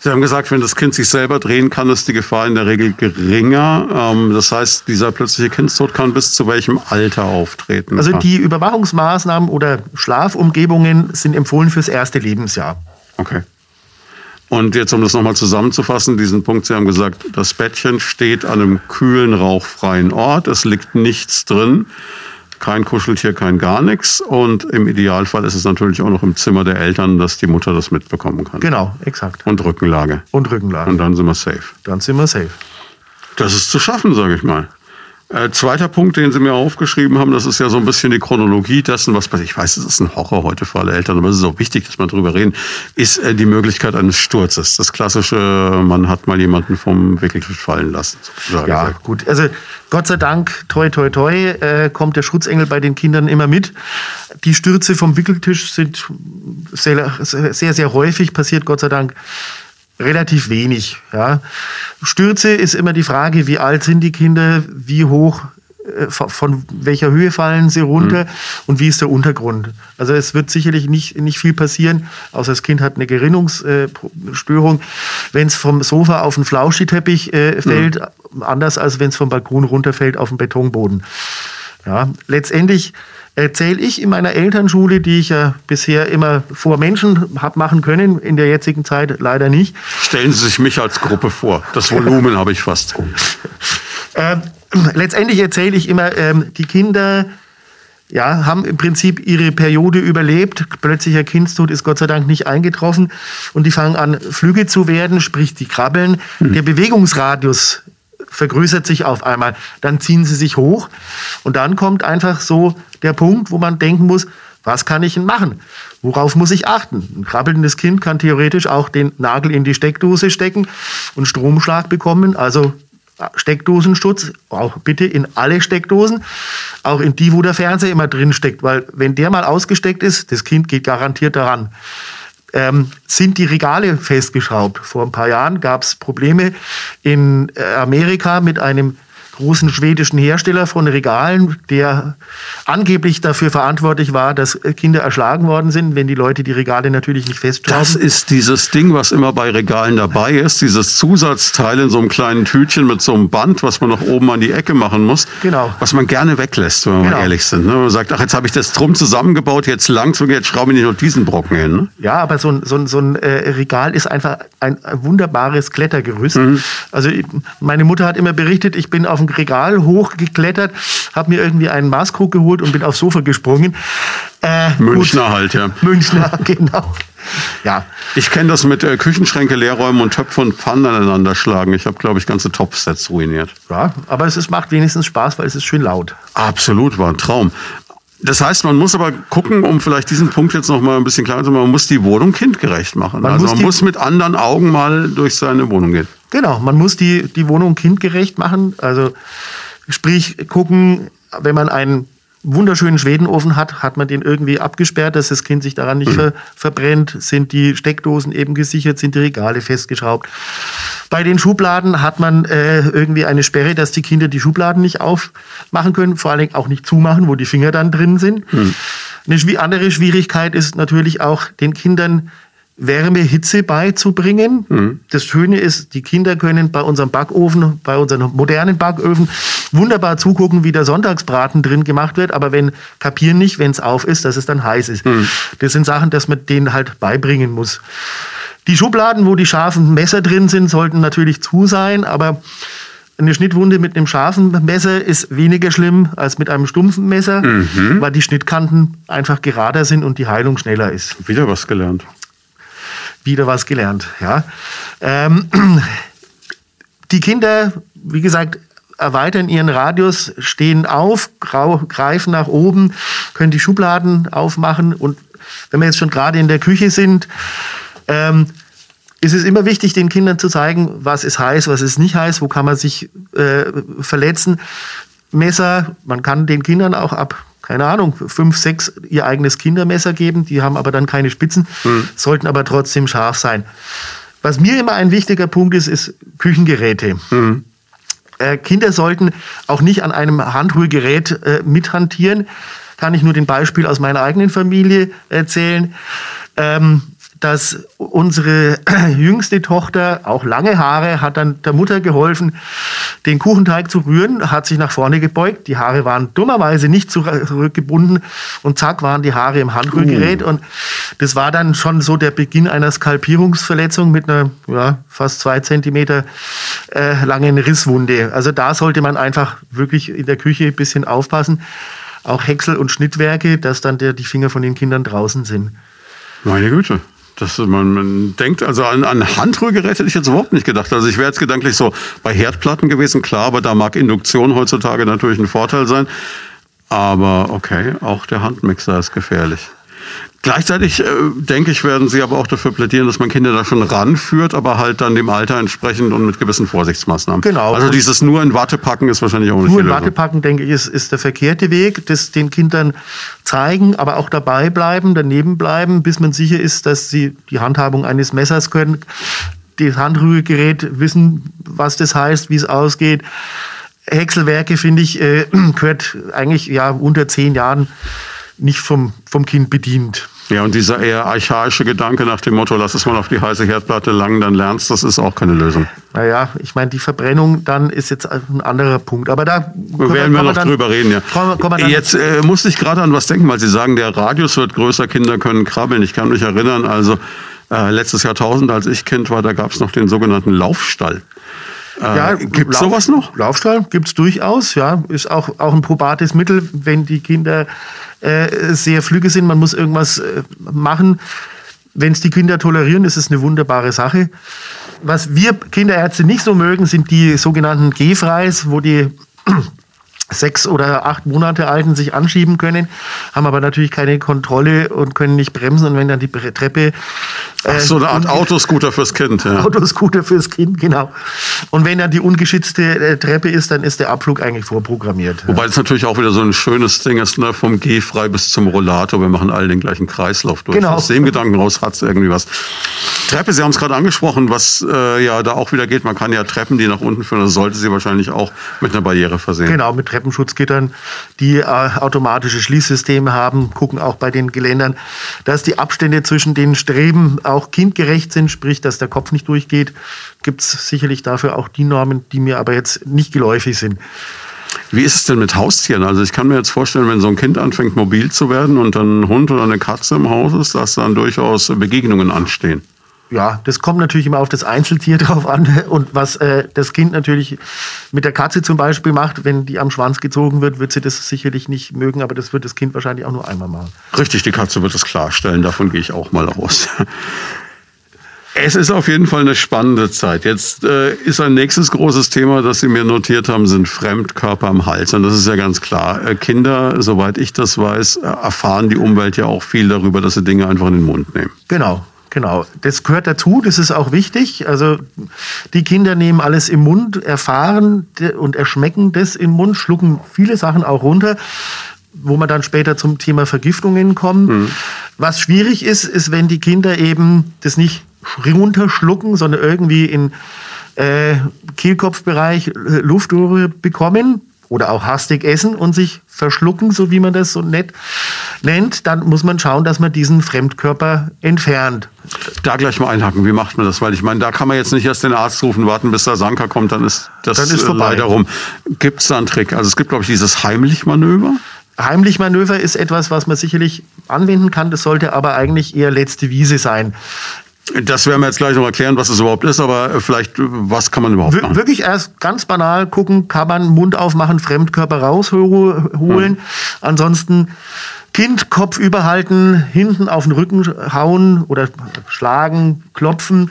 Sie haben gesagt, wenn das Kind sich selber drehen kann, ist die Gefahr in der Regel geringer. Ähm, das heißt, dieser plötzliche Kindstod kann bis zu welchem Alter auftreten? Also die Überwachungsmaßnahmen oder Schlafumgebungen sind empfohlen fürs erste Lebensjahr. Okay. Und jetzt, um das nochmal zusammenzufassen, diesen Punkt, Sie haben gesagt, das Bettchen steht an einem kühlen, rauchfreien Ort, es liegt nichts drin kein Kuscheltier, kein gar nichts. Und im Idealfall ist es natürlich auch noch im Zimmer der Eltern, dass die Mutter das mitbekommen kann. Genau, exakt. Und Rückenlage. Und Rückenlage. Und dann sind wir safe. Dann sind wir safe. Das ist zu schaffen, sage ich mal. Äh, zweiter Punkt, den Sie mir aufgeschrieben haben, das ist ja so ein bisschen die Chronologie dessen, was ich weiß, es ist ein Horror heute für alle Eltern, aber es ist auch wichtig, dass wir darüber reden, ist äh, die Möglichkeit eines Sturzes. Das klassische, man hat mal jemanden vom Wickeltisch fallen lassen. Ja, gesagt. gut. Also Gott sei Dank, toi, toi, toi, äh, kommt der Schutzengel bei den Kindern immer mit. Die Stürze vom Wickeltisch sind sehr, sehr, sehr häufig, passiert Gott sei Dank relativ wenig. Ja. Stürze ist immer die Frage, wie alt sind die Kinder, wie hoch, äh, von welcher Höhe fallen sie runter mhm. und wie ist der Untergrund. Also es wird sicherlich nicht, nicht viel passieren, außer das Kind hat eine Gerinnungsstörung, wenn es vom Sofa auf den Flauschiteppich äh, fällt, mhm. anders als wenn es vom Balkon runterfällt auf den Betonboden. Ja, letztendlich erzähle ich in meiner Elternschule, die ich ja bisher immer vor Menschen habe machen können, in der jetzigen Zeit leider nicht. Stellen Sie sich mich als Gruppe vor. Das Volumen habe ich fast. Äh, letztendlich erzähle ich immer, ähm, die Kinder ja, haben im Prinzip ihre Periode überlebt. Plötzlicher Kindstod ist Gott sei Dank nicht eingetroffen. Und die fangen an, Flüge zu werden, sprich die krabbeln. Mhm. Der Bewegungsradius vergrößert sich auf einmal. Dann ziehen sie sich hoch und dann kommt einfach so der Punkt, wo man denken muss, was kann ich denn machen? Worauf muss ich achten? Ein krabbelndes Kind kann theoretisch auch den Nagel in die Steckdose stecken und Stromschlag bekommen. Also äh, Steckdosenschutz, auch bitte in alle Steckdosen, auch in die, wo der Fernseher immer drin steckt, weil wenn der mal ausgesteckt ist, das Kind geht garantiert daran ähm, sind die Regale festgeschraubt. Vor ein paar Jahren gab es Probleme in äh, Amerika mit einem großen schwedischen Hersteller von Regalen, der angeblich dafür verantwortlich war, dass Kinder erschlagen worden sind, wenn die Leute die Regale natürlich nicht festschrauben. Das ist dieses Ding, was immer bei Regalen dabei ist, dieses Zusatzteil in so einem kleinen Tütchen mit so einem Band, was man noch oben an die Ecke machen muss, genau. was man gerne weglässt, wenn wir genau. ehrlich sind. Ne? Man sagt, ach, jetzt habe ich das drum zusammengebaut, jetzt langt und jetzt schraube ich nicht noch diesen Brocken hin. Ne? Ja, aber so ein, so ein, so ein äh, Regal ist einfach ein, ein wunderbares Klettergerüst. Mhm. Also meine Mutter hat immer berichtet, ich bin auf dem Regal hochgeklettert, habe mir irgendwie einen Maßkrug geholt und bin aufs Sofa gesprungen. Äh, Münchner gut. halt, ja. Münchner, genau. Ja. Ich kenne das mit äh, Küchenschränke leerräumen und Töpfe und Pfannen aneinander schlagen. Ich habe, glaube ich, ganze Topfsets ruiniert. Ja, aber es ist, macht wenigstens Spaß, weil es ist schön laut. Absolut, war ein Traum. Das heißt, man muss aber gucken, um vielleicht diesen Punkt jetzt noch mal ein bisschen klarer zu machen, man muss die Wohnung kindgerecht machen. Man also muss man muss mit anderen Augen mal durch seine Wohnung gehen. Genau, man muss die, die Wohnung kindgerecht machen. Also sprich gucken, wenn man einen wunderschönen Schwedenofen hat, hat man den irgendwie abgesperrt, dass das Kind sich daran nicht mhm. ver verbrennt, sind die Steckdosen eben gesichert, sind die Regale festgeschraubt. Bei den Schubladen hat man äh, irgendwie eine Sperre, dass die Kinder die Schubladen nicht aufmachen können, vor allen Dingen auch nicht zumachen, wo die Finger dann drin sind. Mhm. Eine andere Schwierigkeit ist natürlich auch den Kindern Wärme, Hitze beizubringen. Mhm. Das Schöne ist, die Kinder können bei unserem Backofen, bei unseren modernen Backöfen wunderbar zugucken, wie der Sonntagsbraten drin gemacht wird, aber wenn kapieren nicht, wenn es auf ist, dass es dann heiß ist. Mhm. Das sind Sachen, dass man denen halt beibringen muss. Die Schubladen, wo die scharfen Messer drin sind, sollten natürlich zu sein, aber eine Schnittwunde mit einem scharfen Messer ist weniger schlimm als mit einem stumpfen Messer, mhm. weil die Schnittkanten einfach gerader sind und die Heilung schneller ist. Wieder was gelernt wieder was gelernt. Ja. Ähm, die Kinder, wie gesagt, erweitern ihren Radius, stehen auf, greifen nach oben, können die Schubladen aufmachen. Und wenn wir jetzt schon gerade in der Küche sind, ähm, ist es immer wichtig, den Kindern zu zeigen, was ist heiß, was ist nicht heiß, wo kann man sich äh, verletzen. Messer, man kann den Kindern auch ab keine Ahnung, fünf, sechs ihr eigenes Kindermesser geben. Die haben aber dann keine Spitzen, mhm. sollten aber trotzdem scharf sein. Was mir immer ein wichtiger Punkt ist, ist Küchengeräte. Mhm. Äh, Kinder sollten auch nicht an einem Handrührgerät äh, mithantieren. Kann ich nur den Beispiel aus meiner eigenen Familie erzählen. Ähm, dass unsere jüngste Tochter, auch lange Haare, hat dann der Mutter geholfen, den Kuchenteig zu rühren, hat sich nach vorne gebeugt. Die Haare waren dummerweise nicht zurückgebunden und zack waren die Haare im Handrührgerät. Uh. Und das war dann schon so der Beginn einer Skalpierungsverletzung mit einer ja, fast zwei Zentimeter äh, langen Risswunde. Also da sollte man einfach wirklich in der Küche ein bisschen aufpassen. Auch Häcksel und Schnittwerke, dass dann der, die Finger von den Kindern draußen sind. Meine Güte. Das, man, man denkt also an, an Handrührgeräte hätte ich jetzt überhaupt nicht gedacht. Also ich wäre jetzt gedanklich so bei Herdplatten gewesen, klar, aber da mag Induktion heutzutage natürlich ein Vorteil sein. Aber okay, auch der Handmixer ist gefährlich. Gleichzeitig äh, denke ich, werden Sie aber auch dafür plädieren, dass man Kinder da schon ranführt, aber halt dann dem Alter entsprechend und mit gewissen Vorsichtsmaßnahmen. Genau. Also dieses nur in Watte packen ist wahrscheinlich auch nicht Nur in Watte packen, denke ich, ist, ist der verkehrte Weg, das den Kindern zeigen, aber auch dabei bleiben, daneben bleiben, bis man sicher ist, dass sie die Handhabung eines Messers können, das Handrührgerät wissen, was das heißt, wie es ausgeht. Häckselwerke, finde ich, äh, gehört eigentlich ja unter zehn Jahren nicht vom, vom Kind bedient. Ja, und dieser eher archaische Gedanke nach dem Motto, lass es mal auf die heiße Herdplatte langen, dann lernst, das ist auch keine Lösung. Naja, ich meine, die Verbrennung dann ist jetzt ein anderer Punkt. Aber da werden wir noch dann, drüber reden, ja. Kommen, kommen jetzt äh, musste ich gerade an was denken, weil Sie sagen, der Radius wird größer, Kinder können krabbeln. Ich kann mich erinnern, also äh, letztes Jahrtausend, als ich Kind war, da gab es noch den sogenannten Laufstall. Äh, ja, gibt es sowas noch? Laufstall gibt es durchaus, ja. Ist auch, auch ein probates Mittel, wenn die Kinder äh, sehr flügge sind. Man muss irgendwas äh, machen. Wenn es die Kinder tolerieren, ist es eine wunderbare Sache. Was wir Kinderärzte nicht so mögen, sind die sogenannten Gehfreis, wo die sechs oder acht Monate Alten sich anschieben können, haben aber natürlich keine Kontrolle und können nicht bremsen. Und wenn dann die Treppe. Äh, Ach, so eine Art Autoscooter fürs Kind. Ja. Autoscooter fürs Kind, genau. Und wenn dann die ungeschützte äh, Treppe ist, dann ist der Abflug eigentlich vorprogrammiert. Wobei das natürlich auch wieder so ein schönes Ding ist, ne? vom Gehfrei bis zum Rollator. Wir machen alle den gleichen Kreislauf durch. Genau. Aus dem Gedanken raus hat es irgendwie was. Treppe, Sie haben es gerade angesprochen, was äh, ja da auch wieder geht. Man kann ja Treppen, die nach unten führen, das sollte sie wahrscheinlich auch mit einer Barriere versehen. Genau, mit Treppenschutzgittern, die äh, automatische Schließsysteme haben, gucken auch bei den Geländern, dass die Abstände zwischen den Streben auch kindgerecht sind, sprich, dass der Kopf nicht durchgeht. Gibt es sicherlich dafür auch die Normen, die mir aber jetzt nicht geläufig sind. Wie ist es denn mit Haustieren? Also ich kann mir jetzt vorstellen, wenn so ein Kind anfängt mobil zu werden und dann ein Hund oder eine Katze im Haus ist, dass dann durchaus Begegnungen anstehen ja, das kommt natürlich immer auf das Einzeltier drauf an und was äh, das Kind natürlich mit der Katze zum Beispiel macht, wenn die am Schwanz gezogen wird, wird sie das sicherlich nicht mögen, aber das wird das Kind wahrscheinlich auch nur einmal machen. Richtig, die Katze wird es klarstellen, davon gehe ich auch mal aus. Es ist auf jeden Fall eine spannende Zeit. Jetzt äh, ist ein nächstes großes Thema, das Sie mir notiert haben, sind Fremdkörper am Hals. Und das ist ja ganz klar. Äh, Kinder, soweit ich das weiß, erfahren die Umwelt ja auch viel darüber, dass sie Dinge einfach in den Mund nehmen. Genau. Genau, das gehört dazu, das ist auch wichtig. Also die Kinder nehmen alles im Mund, erfahren und erschmecken das im Mund, schlucken viele Sachen auch runter, wo man dann später zum Thema Vergiftungen kommen. Mhm. Was schwierig ist, ist, wenn die Kinder eben das nicht runterschlucken, sondern irgendwie in äh, Kehlkopfbereich Luftröhre bekommen oder auch hastig essen und sich verschlucken, so wie man das so nett nennt, dann muss man schauen, dass man diesen Fremdkörper entfernt. Da gleich mal einhaken, wie macht man das? Weil ich meine, da kann man jetzt nicht erst den Arzt rufen, warten, bis der Sanka kommt, dann ist das dann ist vorbei. leider rum. Gibt es da einen Trick? Also es gibt, glaube ich, dieses Heimlich-Manöver. Heimlich-Manöver ist etwas, was man sicherlich anwenden kann. Das sollte aber eigentlich eher letzte Wiese sein. Das werden wir jetzt gleich noch erklären, was es überhaupt ist, aber vielleicht, was kann man überhaupt machen? Wirklich erst ganz banal gucken, kann man Mund aufmachen, Fremdkörper rausholen. Hm. Ansonsten Kind Kopf überhalten, hinten auf den Rücken hauen oder schlagen, klopfen,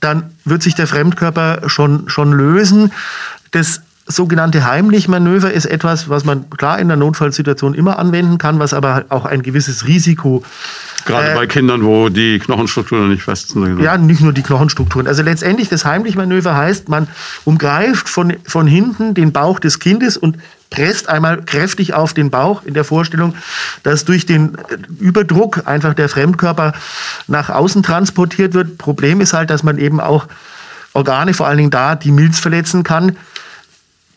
dann wird sich der Fremdkörper schon, schon lösen. Das sogenannte Heimlich-Manöver ist etwas, was man klar in der Notfallsituation immer anwenden kann, was aber auch ein gewisses Risiko Gerade äh, bei Kindern, wo die Knochenstrukturen nicht fest sind. Ja, nicht nur die Knochenstrukturen. Also letztendlich das Heimlich-Manöver heißt, man umgreift von, von hinten den Bauch des Kindes und presst einmal kräftig auf den Bauch in der Vorstellung, dass durch den äh, Überdruck einfach der Fremdkörper nach außen transportiert wird. Problem ist halt, dass man eben auch Organe, vor allen Dingen da, die Milz verletzen kann.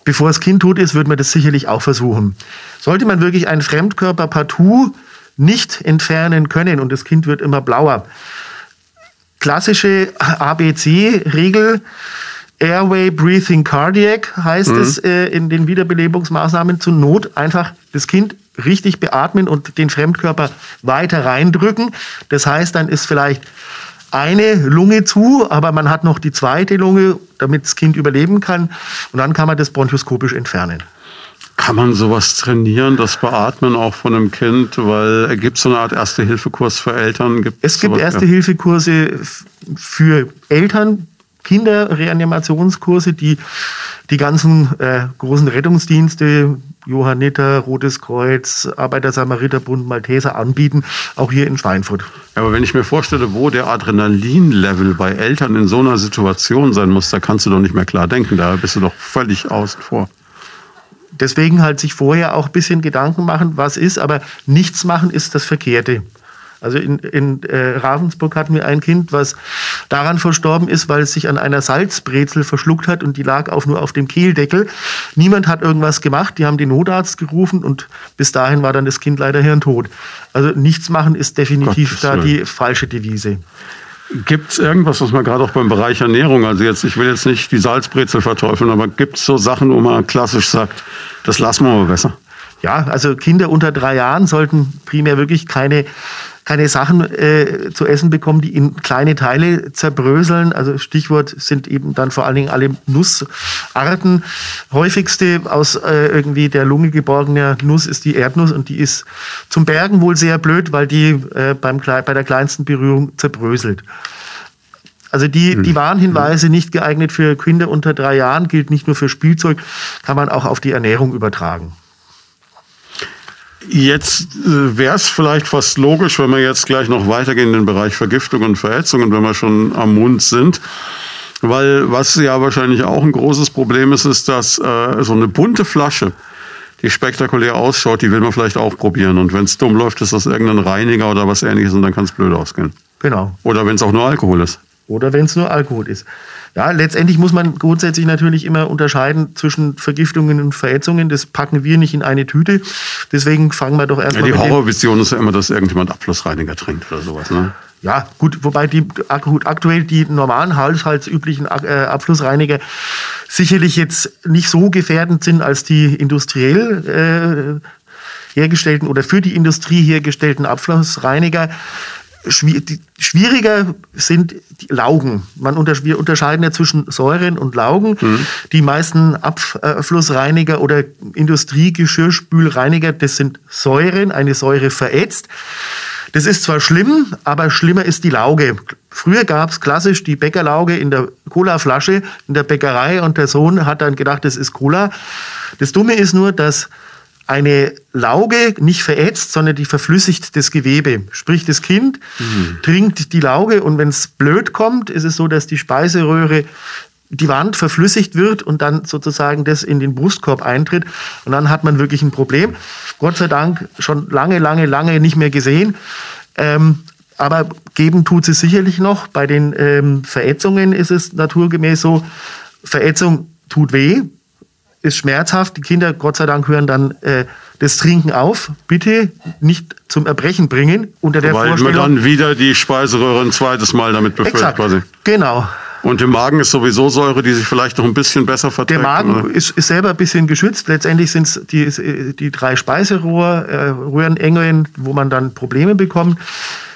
Bevor das Kind tot ist, würde man das sicherlich auch versuchen. Sollte man wirklich einen Fremdkörper partout nicht entfernen können und das Kind wird immer blauer. Klassische ABC-Regel, Airway Breathing Cardiac heißt mhm. es äh, in den Wiederbelebungsmaßnahmen zur Not einfach das Kind richtig beatmen und den Fremdkörper weiter reindrücken. Das heißt, dann ist vielleicht eine Lunge zu, aber man hat noch die zweite Lunge, damit das Kind überleben kann. Und dann kann man das bronchoskopisch entfernen. Kann man sowas trainieren, das Beatmen auch von einem Kind? Weil gibt es so eine Art Erste-Hilfe-Kurs für Eltern? Gibt's es gibt Erste-Hilfe-Kurse für Eltern, Kinderreanimationskurse, die die ganzen äh, großen Rettungsdienste, Johanniter, Rotes Kreuz, Arbeiter-Samariterbund, Malteser anbieten, auch hier in Schweinfurt. Aber wenn ich mir vorstelle, wo der Adrenalinlevel bei Eltern in so einer Situation sein muss, da kannst du doch nicht mehr klar denken, da bist du doch völlig außen vor. Deswegen halt sich vorher auch ein bisschen Gedanken machen, was ist, aber nichts machen ist das Verkehrte. Also in, in äh, Ravensburg hatten wir ein Kind, was daran verstorben ist, weil es sich an einer Salzbrezel verschluckt hat und die lag auch nur auf dem Kehldeckel. Niemand hat irgendwas gemacht, die haben den Notarzt gerufen und bis dahin war dann das Kind leider hirntot. Also nichts machen ist definitiv Gottes da die falsche Devise. Gibt es irgendwas, was man gerade auch beim Bereich Ernährung, also jetzt, ich will jetzt nicht die Salzbrezel verteufeln, aber gibt es so Sachen, wo man klassisch sagt, das lassen wir mal besser? Ja, also Kinder unter drei Jahren sollten primär wirklich keine keine Sachen äh, zu essen bekommen, die in kleine Teile zerbröseln. Also Stichwort sind eben dann vor allen Dingen alle Nussarten. Häufigste aus äh, irgendwie der Lunge geborgene Nuss ist die Erdnuss und die ist zum Bergen wohl sehr blöd, weil die äh, beim, bei der kleinsten Berührung zerbröselt. Also die, die hm. Warnhinweise nicht geeignet für Kinder unter drei Jahren gilt nicht nur für Spielzeug, kann man auch auf die Ernährung übertragen. Jetzt äh, wäre es vielleicht fast logisch, wenn wir jetzt gleich noch weitergehen in den Bereich Vergiftung und Verätzung und wenn wir schon am Mund sind. Weil was ja wahrscheinlich auch ein großes Problem ist, ist, dass äh, so eine bunte Flasche, die spektakulär ausschaut, die will man vielleicht auch probieren. Und wenn es dumm läuft, ist das irgendein Reiniger oder was ähnliches und dann kann es blöd ausgehen. Genau. Oder wenn es auch nur Alkohol ist. Oder wenn es nur Alkohol ist. Ja, letztendlich muss man grundsätzlich natürlich immer unterscheiden zwischen Vergiftungen und Verätzungen. Das packen wir nicht in eine Tüte. Deswegen fangen wir doch erstmal. Ja, die Horrorvision ist ja immer, dass irgendjemand Abflussreiniger trinkt oder sowas, ne? Ja, gut, wobei die gut, aktuell die normalen haushaltsüblichen äh, Abflussreiniger sicherlich jetzt nicht so gefährdend sind als die industriell äh, hergestellten oder für die Industrie hergestellten Abflussreiniger. Schwieriger sind Laugen. Man unter, wir unterscheiden ja zwischen Säuren und Laugen. Mhm. Die meisten Abflussreiniger oder Industriegeschirrspülreiniger, das sind Säuren, eine Säure verätzt. Das ist zwar schlimm, aber schlimmer ist die Lauge. Früher gab es klassisch die Bäckerlauge in der Colaflasche in der Bäckerei und der Sohn hat dann gedacht, das ist Cola. Das Dumme ist nur, dass eine Lauge nicht verätzt, sondern die verflüssigt das Gewebe. Sprich, das Kind mhm. trinkt die Lauge und wenn es blöd kommt, ist es so, dass die Speiseröhre die Wand verflüssigt wird und dann sozusagen das in den Brustkorb eintritt. Und dann hat man wirklich ein Problem. Gott sei Dank schon lange, lange, lange nicht mehr gesehen. Ähm, aber geben tut es sicherlich noch. Bei den ähm, Verätzungen ist es naturgemäß so, Verätzung tut weh, ist schmerzhaft. Die Kinder, Gott sei Dank, hören dann äh, das Trinken auf. Bitte nicht zum Erbrechen bringen. Unter der Weil man dann wieder die Speiseröhre ein zweites Mal damit befüllt Exakt, quasi. Genau. Und im Magen ist sowieso Säure, die sich vielleicht noch ein bisschen besser verträgt. Der Magen ist, ist, selber ein bisschen geschützt. Letztendlich sind es die, die drei Speiseröhrenengeln, wo man dann Probleme bekommt.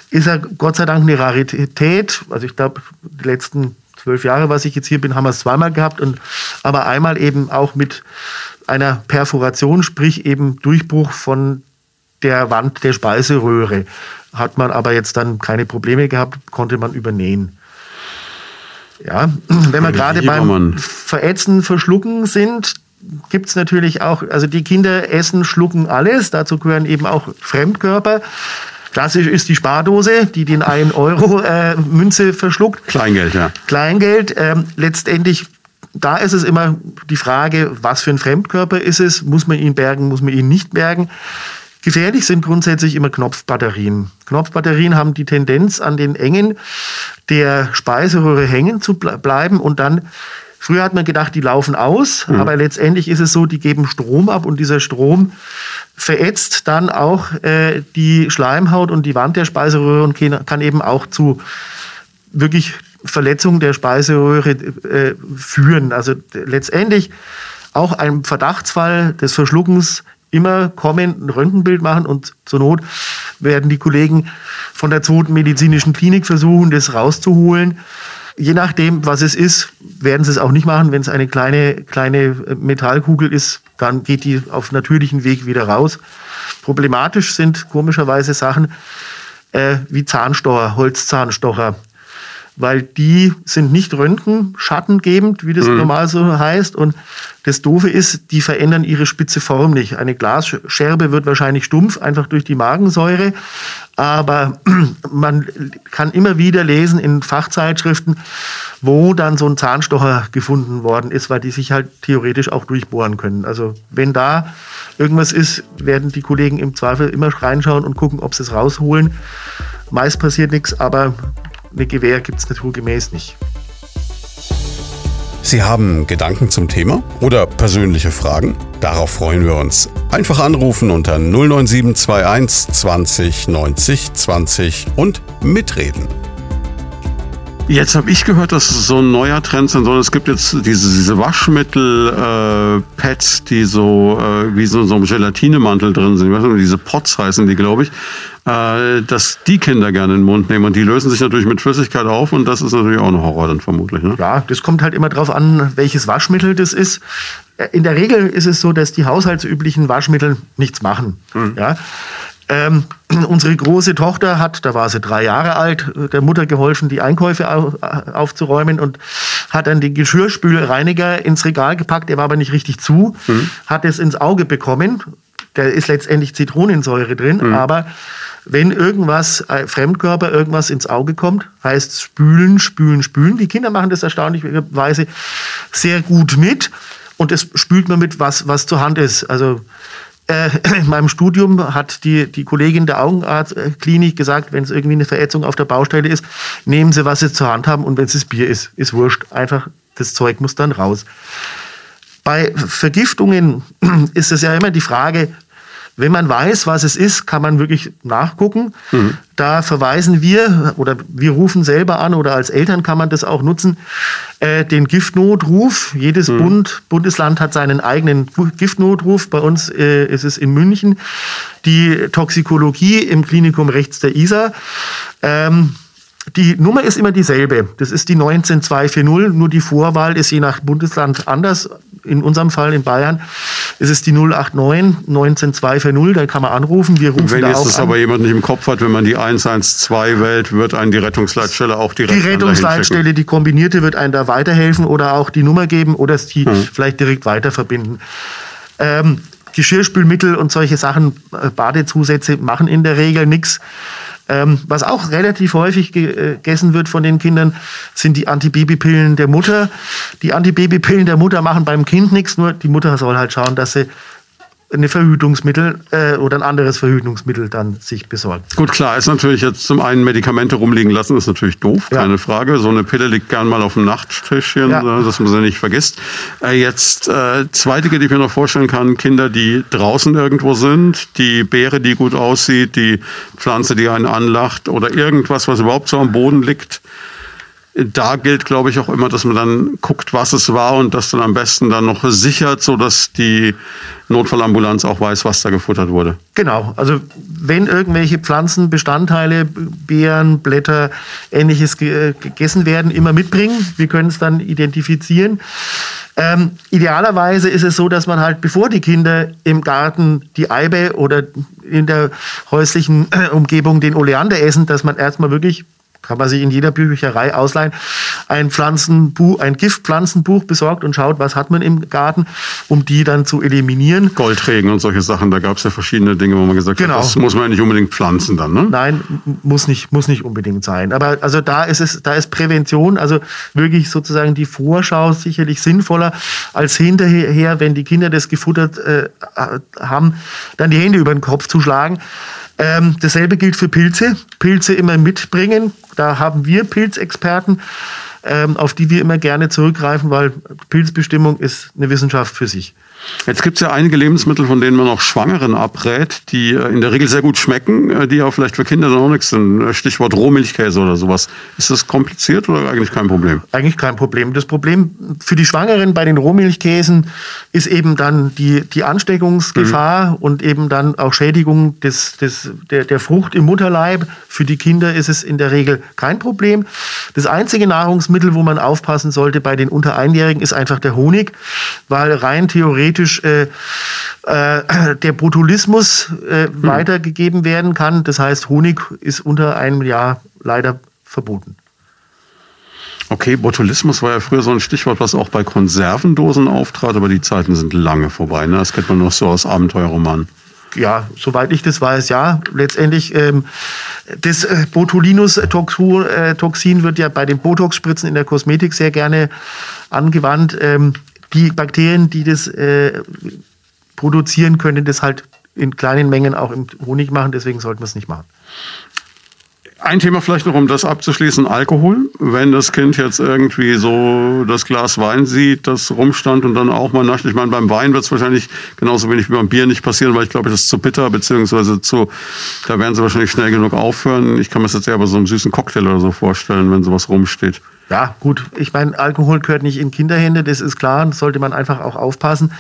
Ist ja Gott sei Dank eine Rarität. Also ich glaube, die letzten zwölf Jahre, was ich jetzt hier bin, haben wir es zweimal gehabt. Und, aber einmal eben auch mit einer Perforation, sprich eben Durchbruch von der Wand der Speiseröhre. Hat man aber jetzt dann keine Probleme gehabt, konnte man übernähen. Ja, wenn wir gerade beim. Verätzen, Verschlucken sind, gibt es natürlich auch, also die Kinder essen, schlucken alles, dazu gehören eben auch Fremdkörper. Klassisch ist die Spardose, die den 1 Euro äh, Münze verschluckt. Kleingeld, ja. Kleingeld. Ähm, letztendlich, da ist es immer die Frage, was für ein Fremdkörper ist es? Muss man ihn bergen, muss man ihn nicht bergen? Gefährlich sind grundsätzlich immer Knopfbatterien. Knopfbatterien haben die Tendenz, an den Engen der Speiseröhre hängen zu bleiben und dann Früher hat man gedacht, die laufen aus, mhm. aber letztendlich ist es so, die geben Strom ab und dieser Strom verätzt dann auch äh, die Schleimhaut und die Wand der Speiseröhre und kann eben auch zu wirklich Verletzungen der Speiseröhre äh, führen. Also letztendlich auch ein Verdachtsfall des Verschluckens immer kommen, ein Röntgenbild machen und zur Not werden die Kollegen von der zweiten medizinischen Klinik versuchen, das rauszuholen. Je nachdem, was es ist, werden sie es auch nicht machen. Wenn es eine kleine, kleine Metallkugel ist, dann geht die auf natürlichen Weg wieder raus. Problematisch sind komischerweise Sachen äh, wie Zahnstocher, Holzzahnstocher weil die sind nicht röntgenschattengebend, wie das mhm. normal so heißt. Und das Doofe ist, die verändern ihre spitze Form nicht. Eine Glasscherbe wird wahrscheinlich stumpf, einfach durch die Magensäure. Aber man kann immer wieder lesen in Fachzeitschriften, wo dann so ein Zahnstocher gefunden worden ist, weil die sich halt theoretisch auch durchbohren können. Also wenn da irgendwas ist, werden die Kollegen im Zweifel immer reinschauen und gucken, ob sie es rausholen. Meist passiert nichts, aber eine Gewehr gibt es naturgemäß nicht. Sie haben Gedanken zum Thema oder persönliche Fragen? Darauf freuen wir uns. Einfach anrufen unter 09721 20 90 20 und mitreden. Jetzt habe ich gehört, dass es so ein neuer Trend sind, sondern es gibt jetzt diese, diese Waschmittel-Pads, äh, die so äh, wie so, so ein Gelatinemantel drin sind. Ich weiß nicht, diese Pots heißen die, glaube ich. Äh, dass die Kinder gerne in den Mund nehmen. Und die lösen sich natürlich mit Flüssigkeit auf und das ist natürlich auch ein Horror dann vermutlich. Ne? Ja, das kommt halt immer drauf an, welches Waschmittel das ist. Äh, in der Regel ist es so, dass die haushaltsüblichen Waschmittel nichts machen. Mhm. Ja. Ähm, unsere große Tochter hat, da war sie drei Jahre alt, der Mutter geholfen, die Einkäufe aufzuräumen und hat dann den Geschirrspülreiniger ins Regal gepackt. Der war aber nicht richtig zu, mhm. hat es ins Auge bekommen. Da ist letztendlich Zitronensäure drin, mhm. aber wenn irgendwas, äh, Fremdkörper, irgendwas ins Auge kommt, heißt spülen, spülen, spülen. Die Kinder machen das erstaunlicherweise sehr gut mit und das spült man mit, was, was zur Hand ist. Also äh, in meinem Studium hat die, die Kollegin der Augenarztklinik gesagt, wenn es irgendwie eine Verätzung auf der Baustelle ist, nehmen Sie, was Sie zur Hand haben und wenn es Bier ist, ist wurscht. Einfach, das Zeug muss dann raus. Bei Vergiftungen ist es ja immer die Frage, wenn man weiß, was es ist, kann man wirklich nachgucken. Mhm. Da verweisen wir oder wir rufen selber an oder als Eltern kann man das auch nutzen, äh, den Giftnotruf. Jedes mhm. Bund, Bundesland hat seinen eigenen Giftnotruf. Bei uns äh, ist es in München die Toxikologie im Klinikum rechts der ISA. Ähm, die Nummer ist immer dieselbe. Das ist die 19240, nur die Vorwahl ist je nach Bundesland anders. In unserem Fall in Bayern ist es die 089 19240, da kann man anrufen. Wir rufen wenn da jetzt das an. aber jemand nicht im Kopf hat, wenn man die 112 wählt, wird einen die Rettungsleitstelle auch direkt Die Rettungsleitstelle, die kombinierte, wird einen da weiterhelfen oder auch die Nummer geben oder es die hm. vielleicht direkt weiter verbinden. Ähm, Geschirrspülmittel und solche Sachen, äh, Badezusätze machen in der Regel nichts. Ähm, was auch relativ häufig äh, gegessen wird von den Kindern, sind die Antibabypillen der Mutter. Die Antibabypillen der Mutter machen beim Kind nichts, nur die Mutter soll halt schauen, dass sie eine Verhütungsmittel äh, oder ein anderes Verhütungsmittel dann sich besorgt. Gut, klar, ist natürlich jetzt zum einen Medikamente rumliegen lassen, ist natürlich doof, ja. keine Frage. So eine Pille liegt gern mal auf dem Nachttischchen, ja. dass man sie nicht vergisst. Äh, jetzt äh, zwei Dinge, die ich mir noch vorstellen kann, Kinder, die draußen irgendwo sind, die Beere, die gut aussieht, die Pflanze, die einen anlacht oder irgendwas, was überhaupt so am Boden liegt da gilt, glaube ich, auch immer, dass man dann guckt, was es war und das dann am besten dann noch sichert, sodass die Notfallambulanz auch weiß, was da gefuttert wurde. Genau, also wenn irgendwelche Pflanzenbestandteile, Beeren, Blätter, ähnliches gegessen werden, immer mitbringen. Wir können es dann identifizieren. Ähm, idealerweise ist es so, dass man halt, bevor die Kinder im Garten die Eibe oder in der häuslichen Umgebung den Oleander essen, dass man erstmal wirklich kann man sich in jeder Bücherei ausleihen, ein Pflanzenbuch, ein Giftpflanzenbuch besorgt und schaut, was hat man im Garten, um die dann zu eliminieren. Goldregen und solche Sachen, da gab es ja verschiedene Dinge, wo man gesagt genau. hat, das muss man ja nicht unbedingt pflanzen dann, ne? Nein, muss nicht, muss nicht unbedingt sein. Aber also da ist es, da ist Prävention, also wirklich sozusagen die Vorschau sicherlich sinnvoller als hinterher, wenn die Kinder das gefuttert äh, haben, dann die Hände über den Kopf zu schlagen. Ähm, dasselbe gilt für Pilze. Pilze immer mitbringen. Da haben wir Pilzexperten, ähm, auf die wir immer gerne zurückgreifen, weil Pilzbestimmung ist eine Wissenschaft für sich. Jetzt gibt es ja einige Lebensmittel, von denen man auch Schwangeren abrät, die äh, in der Regel sehr gut schmecken, äh, die auch vielleicht für Kinder dann auch nichts sind. Äh, Stichwort Rohmilchkäse oder sowas. Ist das kompliziert oder eigentlich kein Problem? Eigentlich kein Problem. Das Problem für die Schwangeren bei den Rohmilchkäsen ist eben dann die, die Ansteckungsgefahr mhm. und eben dann auch Schädigung des, des, der, der Frucht im Mutterleib. Für die Kinder ist es in der Regel kein Problem. Das einzige Nahrungsmittel, Nahrungsmittel, wo man aufpassen sollte bei den unter Einjährigen, ist einfach der Honig, weil rein theoretisch äh, äh, der Botulismus äh, hm. weitergegeben werden kann. Das heißt, Honig ist unter einem Jahr leider verboten. Okay, Botulismus war ja früher so ein Stichwort, was auch bei Konservendosen auftrat, aber die Zeiten sind lange vorbei. Ne? Das kennt man noch so aus Abenteuerromanen ja, soweit ich das weiß, ja. Letztendlich, ähm, das äh, Botulinus-Toxin wird ja bei den Botox-Spritzen in der Kosmetik sehr gerne angewandt. Ähm, die Bakterien, die das äh, produzieren, können das halt in kleinen Mengen auch im Honig machen, deswegen sollten wir es nicht machen. Ein Thema vielleicht noch, um das abzuschließen, Alkohol. Wenn das Kind jetzt irgendwie so das Glas Wein sieht, das rumstand und dann auch mal nascht. Ich meine, beim Wein wird es wahrscheinlich genauso wenig wie beim Bier nicht passieren, weil ich glaube, das ist zu bitter, beziehungsweise zu, da werden sie wahrscheinlich schnell genug aufhören. Ich kann mir das jetzt eher bei so einem süßen Cocktail oder so vorstellen, wenn sowas rumsteht. Ja, gut. Ich meine, Alkohol gehört nicht in Kinderhände, das ist klar. Das sollte man einfach auch aufpassen.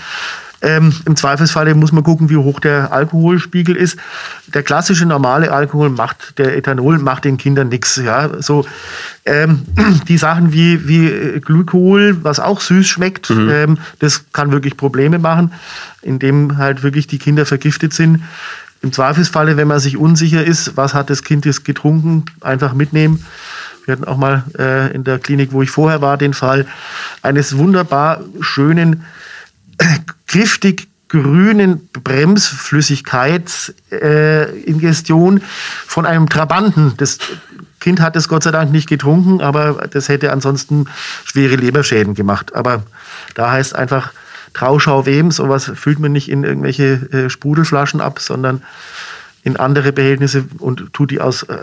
Ähm, Im Zweifelsfall muss man gucken, wie hoch der Alkoholspiegel ist. Der klassische normale Alkohol macht, der Ethanol macht den Kindern nichts. Ja? So, ähm, die Sachen wie, wie Glykol, was auch süß schmeckt, mhm. ähm, das kann wirklich Probleme machen, indem halt wirklich die Kinder vergiftet sind. Im Zweifelsfalle, wenn man sich unsicher ist, was hat das Kind jetzt getrunken, einfach mitnehmen. Wir hatten auch mal äh, in der Klinik, wo ich vorher war, den Fall eines wunderbar schönen giftig grünen Bremsflüssigkeitsingestion äh, von einem Trabanten. Das Kind hat es Gott sei Dank nicht getrunken, aber das hätte ansonsten schwere Leberschäden gemacht. Aber da heißt einfach Trauschau wem, sowas füllt man nicht in irgendwelche äh, Sprudelflaschen ab, sondern in andere Behältnisse und tut die aus äh,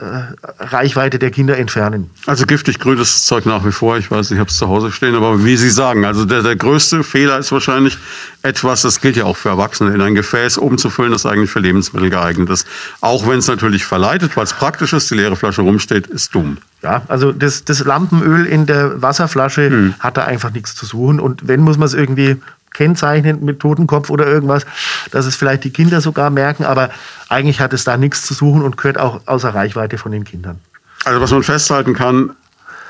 Reichweite der Kinder entfernen. Also giftig grünes Zeug nach wie vor. Ich weiß, ich habe es zu Hause stehen, aber wie Sie sagen, also der, der größte Fehler ist wahrscheinlich etwas, das gilt ja auch für Erwachsene, in ein Gefäß umzufüllen, das eigentlich für Lebensmittel geeignet ist. Auch wenn es natürlich verleitet, weil es praktisch ist, die leere Flasche rumsteht, ist dumm. Ja, also das, das Lampenöl in der Wasserflasche hm. hat da einfach nichts zu suchen. Und wenn, muss man es irgendwie kennzeichnen mit Totenkopf oder irgendwas, dass es vielleicht die Kinder sogar merken, aber eigentlich hat es da nichts zu suchen und gehört auch außer Reichweite von den Kindern. Also was man festhalten kann,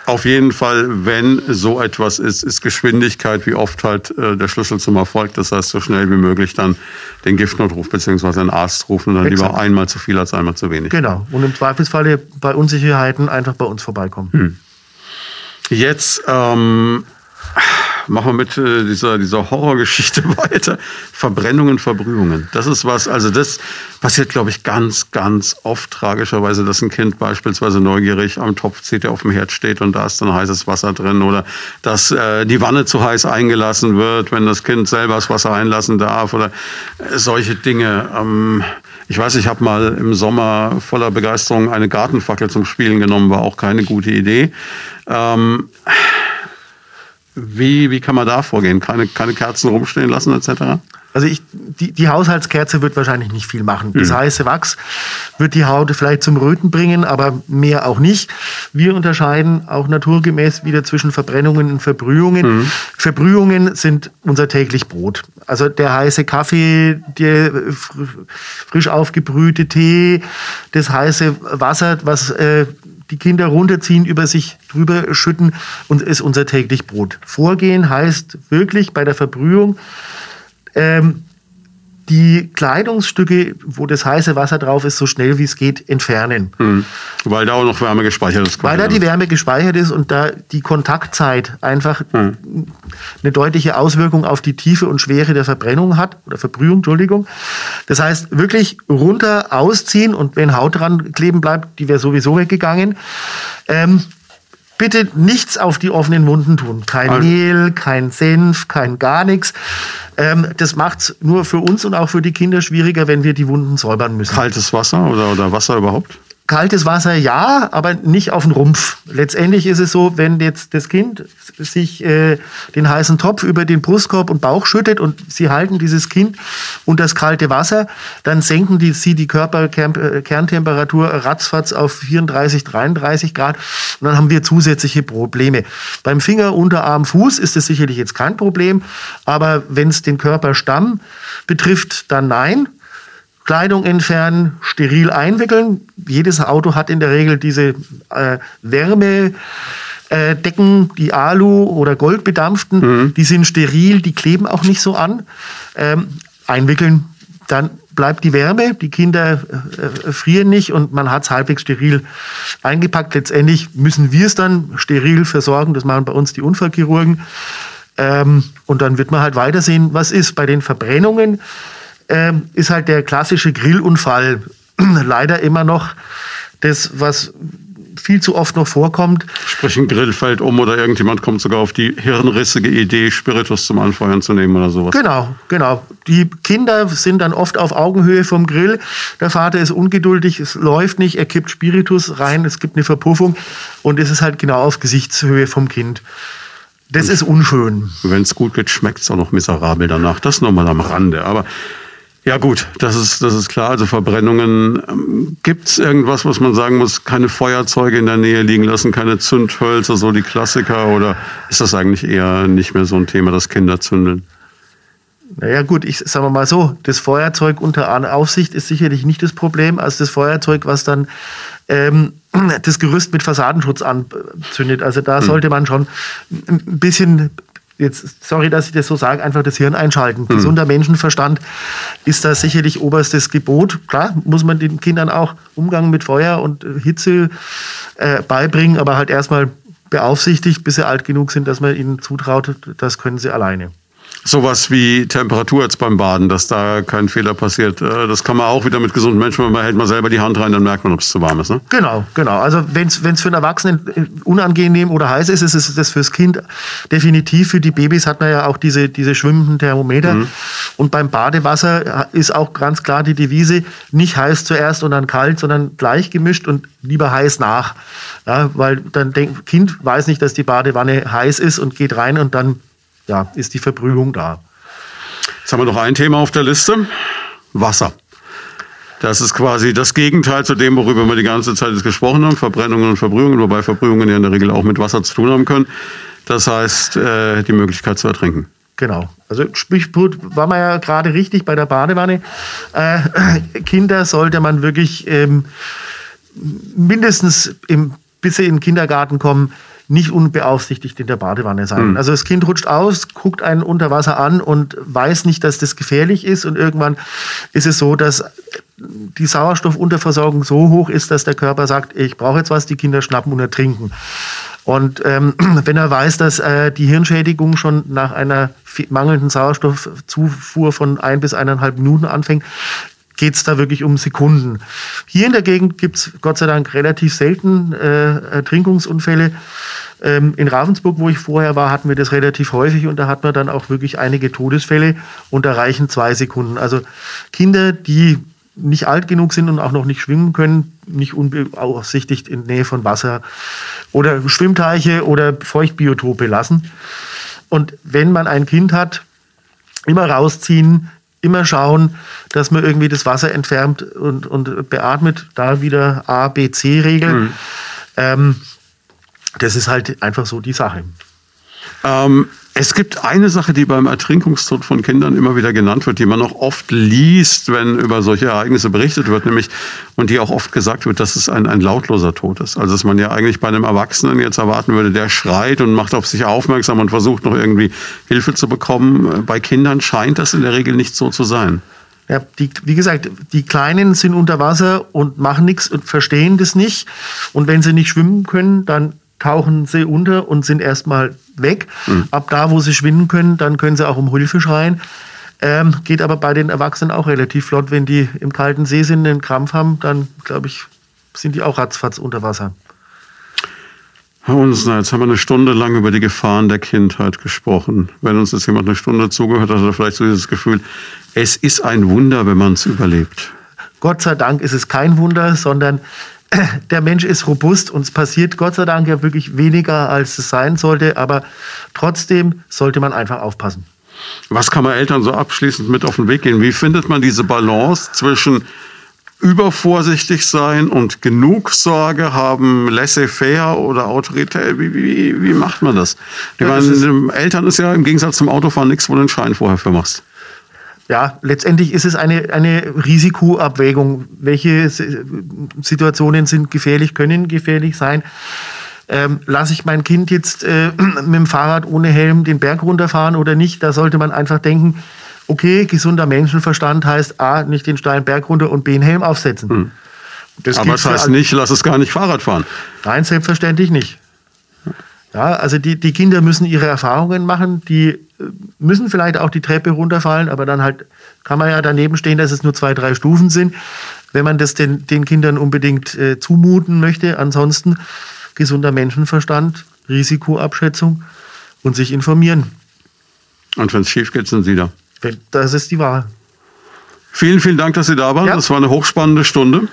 auf jeden Fall, wenn so etwas ist, ist Geschwindigkeit wie oft halt äh, der Schlüssel zum Erfolg. Das heißt, so schnell wie möglich dann den Giftnotruf bzw. einen Arzt rufen und dann Exakt. lieber einmal zu viel als einmal zu wenig. Genau. Und im Zweifelsfall bei Unsicherheiten einfach bei uns vorbeikommen. Hm. Jetzt ähm, machen wir mit äh, dieser, dieser Horrorgeschichte weiter. Verbrennungen, Verbrühungen. Das ist was, also das passiert, glaube ich, ganz, ganz oft tragischerweise, dass ein Kind beispielsweise neugierig am Topf zieht, der auf dem Herd steht und da ist dann heißes Wasser drin oder dass äh, die Wanne zu heiß eingelassen wird, wenn das Kind selber das Wasser einlassen darf oder äh, solche Dinge. Ähm, ich weiß, ich habe mal im Sommer voller Begeisterung eine Gartenfackel zum Spielen genommen, war auch keine gute Idee. Ähm, wie, wie kann man da vorgehen? Keine, keine Kerzen rumstehen lassen etc.? Also ich, die, die Haushaltskerze wird wahrscheinlich nicht viel machen. Das mhm. heiße Wachs wird die Haut vielleicht zum Röten bringen, aber mehr auch nicht. Wir unterscheiden auch naturgemäß wieder zwischen Verbrennungen und Verbrühungen. Mhm. Verbrühungen sind unser täglich Brot. Also der heiße Kaffee, der frisch aufgebrühte Tee, das heiße Wasser, was äh, die Kinder runterziehen, über sich drüber schütten und ist unser täglich Brot. Vorgehen heißt wirklich bei der Verbrühung ähm, die Kleidungsstücke, wo das heiße Wasser drauf ist, so schnell wie es geht, entfernen. Mhm. Weil da auch noch Wärme gespeichert ist. Weil da die Wärme gespeichert ist und da die Kontaktzeit einfach mhm. eine deutliche Auswirkung auf die Tiefe und Schwere der Verbrennung hat, oder Verbrühung, Entschuldigung. Das heißt, wirklich runter ausziehen und wenn Haut dran kleben bleibt, die wäre sowieso weggegangen. Ähm, bitte nichts auf die offenen Wunden tun. Kein also. Mehl, kein Senf, kein gar nichts. Ähm, das macht es nur für uns und auch für die Kinder schwieriger, wenn wir die Wunden säubern müssen. Kaltes Wasser oder, oder Wasser überhaupt? Kaltes Wasser ja, aber nicht auf den Rumpf. Letztendlich ist es so, wenn jetzt das Kind sich äh, den heißen Topf über den Brustkorb und Bauch schüttet und sie halten dieses Kind unter das kalte Wasser, dann senken die, sie die Körperkerntemperatur ratzfatz auf 34, 33 Grad und dann haben wir zusätzliche Probleme. Beim Finger, Unterarm, Fuß ist es sicherlich jetzt kein Problem, aber wenn es den Körperstamm betrifft, dann nein. Kleidung entfernen, steril einwickeln. Jedes Auto hat in der Regel diese äh, Wärme. Äh, Decken, die Alu- oder Goldbedampften, mhm. die sind steril, die kleben auch nicht so an. Ähm, einwickeln, dann bleibt die Wärme, die Kinder äh, frieren nicht und man hat es halbwegs steril eingepackt. Letztendlich müssen wir es dann steril versorgen, das machen bei uns die Unfallchirurgen. Ähm, und dann wird man halt weitersehen, was ist. Bei den Verbrennungen ähm, ist halt der klassische Grillunfall leider immer noch das, was viel zu oft noch vorkommt. Sprich, ein Grill fällt um oder irgendjemand kommt sogar auf die hirnrissige Idee, Spiritus zum Anfeuern zu nehmen oder sowas. Genau, genau. Die Kinder sind dann oft auf Augenhöhe vom Grill. Der Vater ist ungeduldig, es läuft nicht, er kippt Spiritus rein, es gibt eine Verpuffung und es ist halt genau auf Gesichtshöhe vom Kind. Das und ist unschön. Wenn es gut geht, schmeckt es auch noch miserabel danach. Das nochmal am Rande. Aber ja gut, das ist, das ist klar. Also Verbrennungen. Ähm, Gibt es irgendwas, was man sagen muss, keine Feuerzeuge in der Nähe liegen lassen, keine Zündhölzer, so die Klassiker? Oder ist das eigentlich eher nicht mehr so ein Thema, das Kinder zündeln? Naja gut, ich sage mal so, das Feuerzeug unter Aufsicht ist sicherlich nicht das Problem, als das Feuerzeug, was dann ähm, das Gerüst mit Fassadenschutz anzündet. Also da hm. sollte man schon ein bisschen jetzt, sorry, dass ich das so sage, einfach das Hirn einschalten. Mhm. Gesunder Menschenverstand ist da sicherlich oberstes Gebot. Klar, muss man den Kindern auch Umgang mit Feuer und Hitze äh, beibringen, aber halt erstmal beaufsichtigt, bis sie alt genug sind, dass man ihnen zutraut, das können sie alleine sowas wie Temperatur jetzt beim Baden, dass da kein Fehler passiert. Äh, das kann man auch wieder mit gesunden Menschen, man hält mal selber die Hand rein, dann merkt man, ob es zu warm ist. Ne? Genau, genau. Also wenn es für einen Erwachsenen unangenehm oder heiß ist, ist es das fürs Kind definitiv. Für die Babys hat man ja auch diese, diese schwimmenden Thermometer. Mhm. Und beim Badewasser ist auch ganz klar die Devise, nicht heiß zuerst und dann kalt, sondern gleich gemischt und lieber heiß nach. Ja, weil dann denkt, Kind weiß nicht, dass die Badewanne heiß ist und geht rein und dann ja, ist die Verbrühung da. Jetzt haben wir noch ein Thema auf der Liste. Wasser. Das ist quasi das Gegenteil zu dem, worüber wir die ganze Zeit gesprochen haben. Verbrennungen und Verbrühungen, wobei Verbrühungen ja in der Regel auch mit Wasser zu tun haben können. Das heißt, äh, die Möglichkeit zu ertrinken. Genau. Also Sprichwort war man ja gerade richtig bei der Badewanne. Äh, Kinder sollte man wirklich ähm, mindestens im, bis sie in den Kindergarten kommen, nicht unbeaufsichtigt in der Badewanne sein. Mhm. Also das Kind rutscht aus, guckt einen unter Wasser an und weiß nicht, dass das gefährlich ist. Und irgendwann ist es so, dass die Sauerstoffunterversorgung so hoch ist, dass der Körper sagt, ich brauche jetzt was, die Kinder schnappen und ertrinken. Und ähm, wenn er weiß, dass äh, die Hirnschädigung schon nach einer mangelnden Sauerstoffzufuhr von ein bis eineinhalb Minuten anfängt, geht es da wirklich um Sekunden. Hier in der Gegend gibt es Gott sei Dank relativ selten äh, Ertrinkungsunfälle. Ähm, in Ravensburg, wo ich vorher war, hatten wir das relativ häufig und da hat man dann auch wirklich einige Todesfälle und da reichen zwei Sekunden. Also Kinder, die nicht alt genug sind und auch noch nicht schwimmen können, nicht unbeaufsichtigt in Nähe von Wasser oder Schwimmteiche oder Feuchtbiotope lassen. Und wenn man ein Kind hat, immer rausziehen, immer schauen, dass man irgendwie das Wasser entfernt und, und beatmet. Da wieder A, B, C-Regel. Mhm. Ähm, das ist halt einfach so die Sache. Ähm, es gibt eine Sache, die beim Ertrinkungstod von Kindern immer wieder genannt wird, die man auch oft liest, wenn über solche Ereignisse berichtet wird, nämlich und die auch oft gesagt wird, dass es ein, ein lautloser Tod ist. Also dass man ja eigentlich bei einem Erwachsenen jetzt erwarten würde, der schreit und macht auf sich aufmerksam und versucht noch irgendwie Hilfe zu bekommen. Bei Kindern scheint das in der Regel nicht so zu sein. Ja, die, wie gesagt, die Kleinen sind unter Wasser und machen nichts und verstehen das nicht. Und wenn sie nicht schwimmen können, dann tauchen sie unter und sind erstmal weg. Mhm. Ab da, wo sie schwimmen können, dann können sie auch um Hilfe schreien. Ähm, geht aber bei den Erwachsenen auch relativ flott. Wenn die im kalten See sind, einen Krampf haben, dann glaube ich, sind die auch ratzfatz unter Wasser. Herr Unsner, jetzt haben wir eine Stunde lang über die Gefahren der Kindheit gesprochen. Wenn uns jetzt jemand eine Stunde zugehört hat, hat er vielleicht so dieses Gefühl, es ist ein Wunder, wenn man es überlebt. Gott sei Dank ist es kein Wunder, sondern der Mensch ist robust und es passiert Gott sei Dank ja wirklich weniger, als es sein sollte. Aber trotzdem sollte man einfach aufpassen. Was kann man Eltern so abschließend mit auf den Weg gehen? Wie findet man diese Balance zwischen übervorsichtig sein und genug Sorge haben, laissez-faire oder Autorität? Wie, wie, wie macht man das? Ja, meine, Eltern ist ja im Gegensatz zum Autofahren nichts, wo du einen Schein vorher für machst ja, letztendlich ist es eine, eine Risikoabwägung. Welche Situationen sind gefährlich, können gefährlich sein. ähm, lasse ich mein Kind jetzt äh, mit dem Fahrrad ohne Helm den Berg runterfahren oder nicht? Da sollte man einfach denken, okay, gesunder Menschenverstand heißt A, nicht den steilen Berg runter und B, einen Helm aufsetzen. Hm. Das Aber das heißt nicht, lass es gar nicht Fahrrad fahren. Nein, selbstverständlich nicht. Ja, also die, die Kinder müssen ihre Erfahrungen machen, die müssen vielleicht auch die Treppe runterfallen, aber dann halt kann man ja daneben stehen, dass es nur zwei, drei Stufen sind, wenn man das den, den Kindern unbedingt äh, zumuten möchte. Ansonsten gesunder Menschenverstand, Risikoabschätzung und sich informieren. Und wenn es schief geht, sind Sie da. Das ist die Wahl. Vielen, vielen Dank, dass Sie da waren. Ja. Das war eine hochspannende Stunde.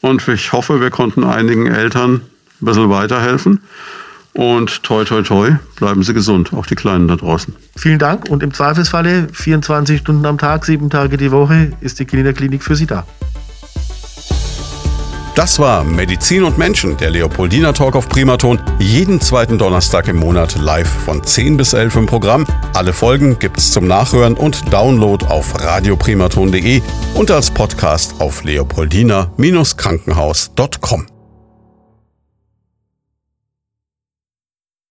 Und ich hoffe, wir konnten einigen Eltern ein bisschen weiterhelfen. Und toi, toi, toi, bleiben Sie gesund, auch die Kleinen da draußen. Vielen Dank und im Zweifelsfalle 24 Stunden am Tag, sieben Tage die Woche ist die Kinderklinik für Sie da. Das war Medizin und Menschen, der Leopoldina Talk auf Primaton. Jeden zweiten Donnerstag im Monat live von 10 bis 11 im Programm. Alle Folgen gibt's zum Nachhören und Download auf radioprimaton.de und als Podcast auf leopoldina-krankenhaus.com.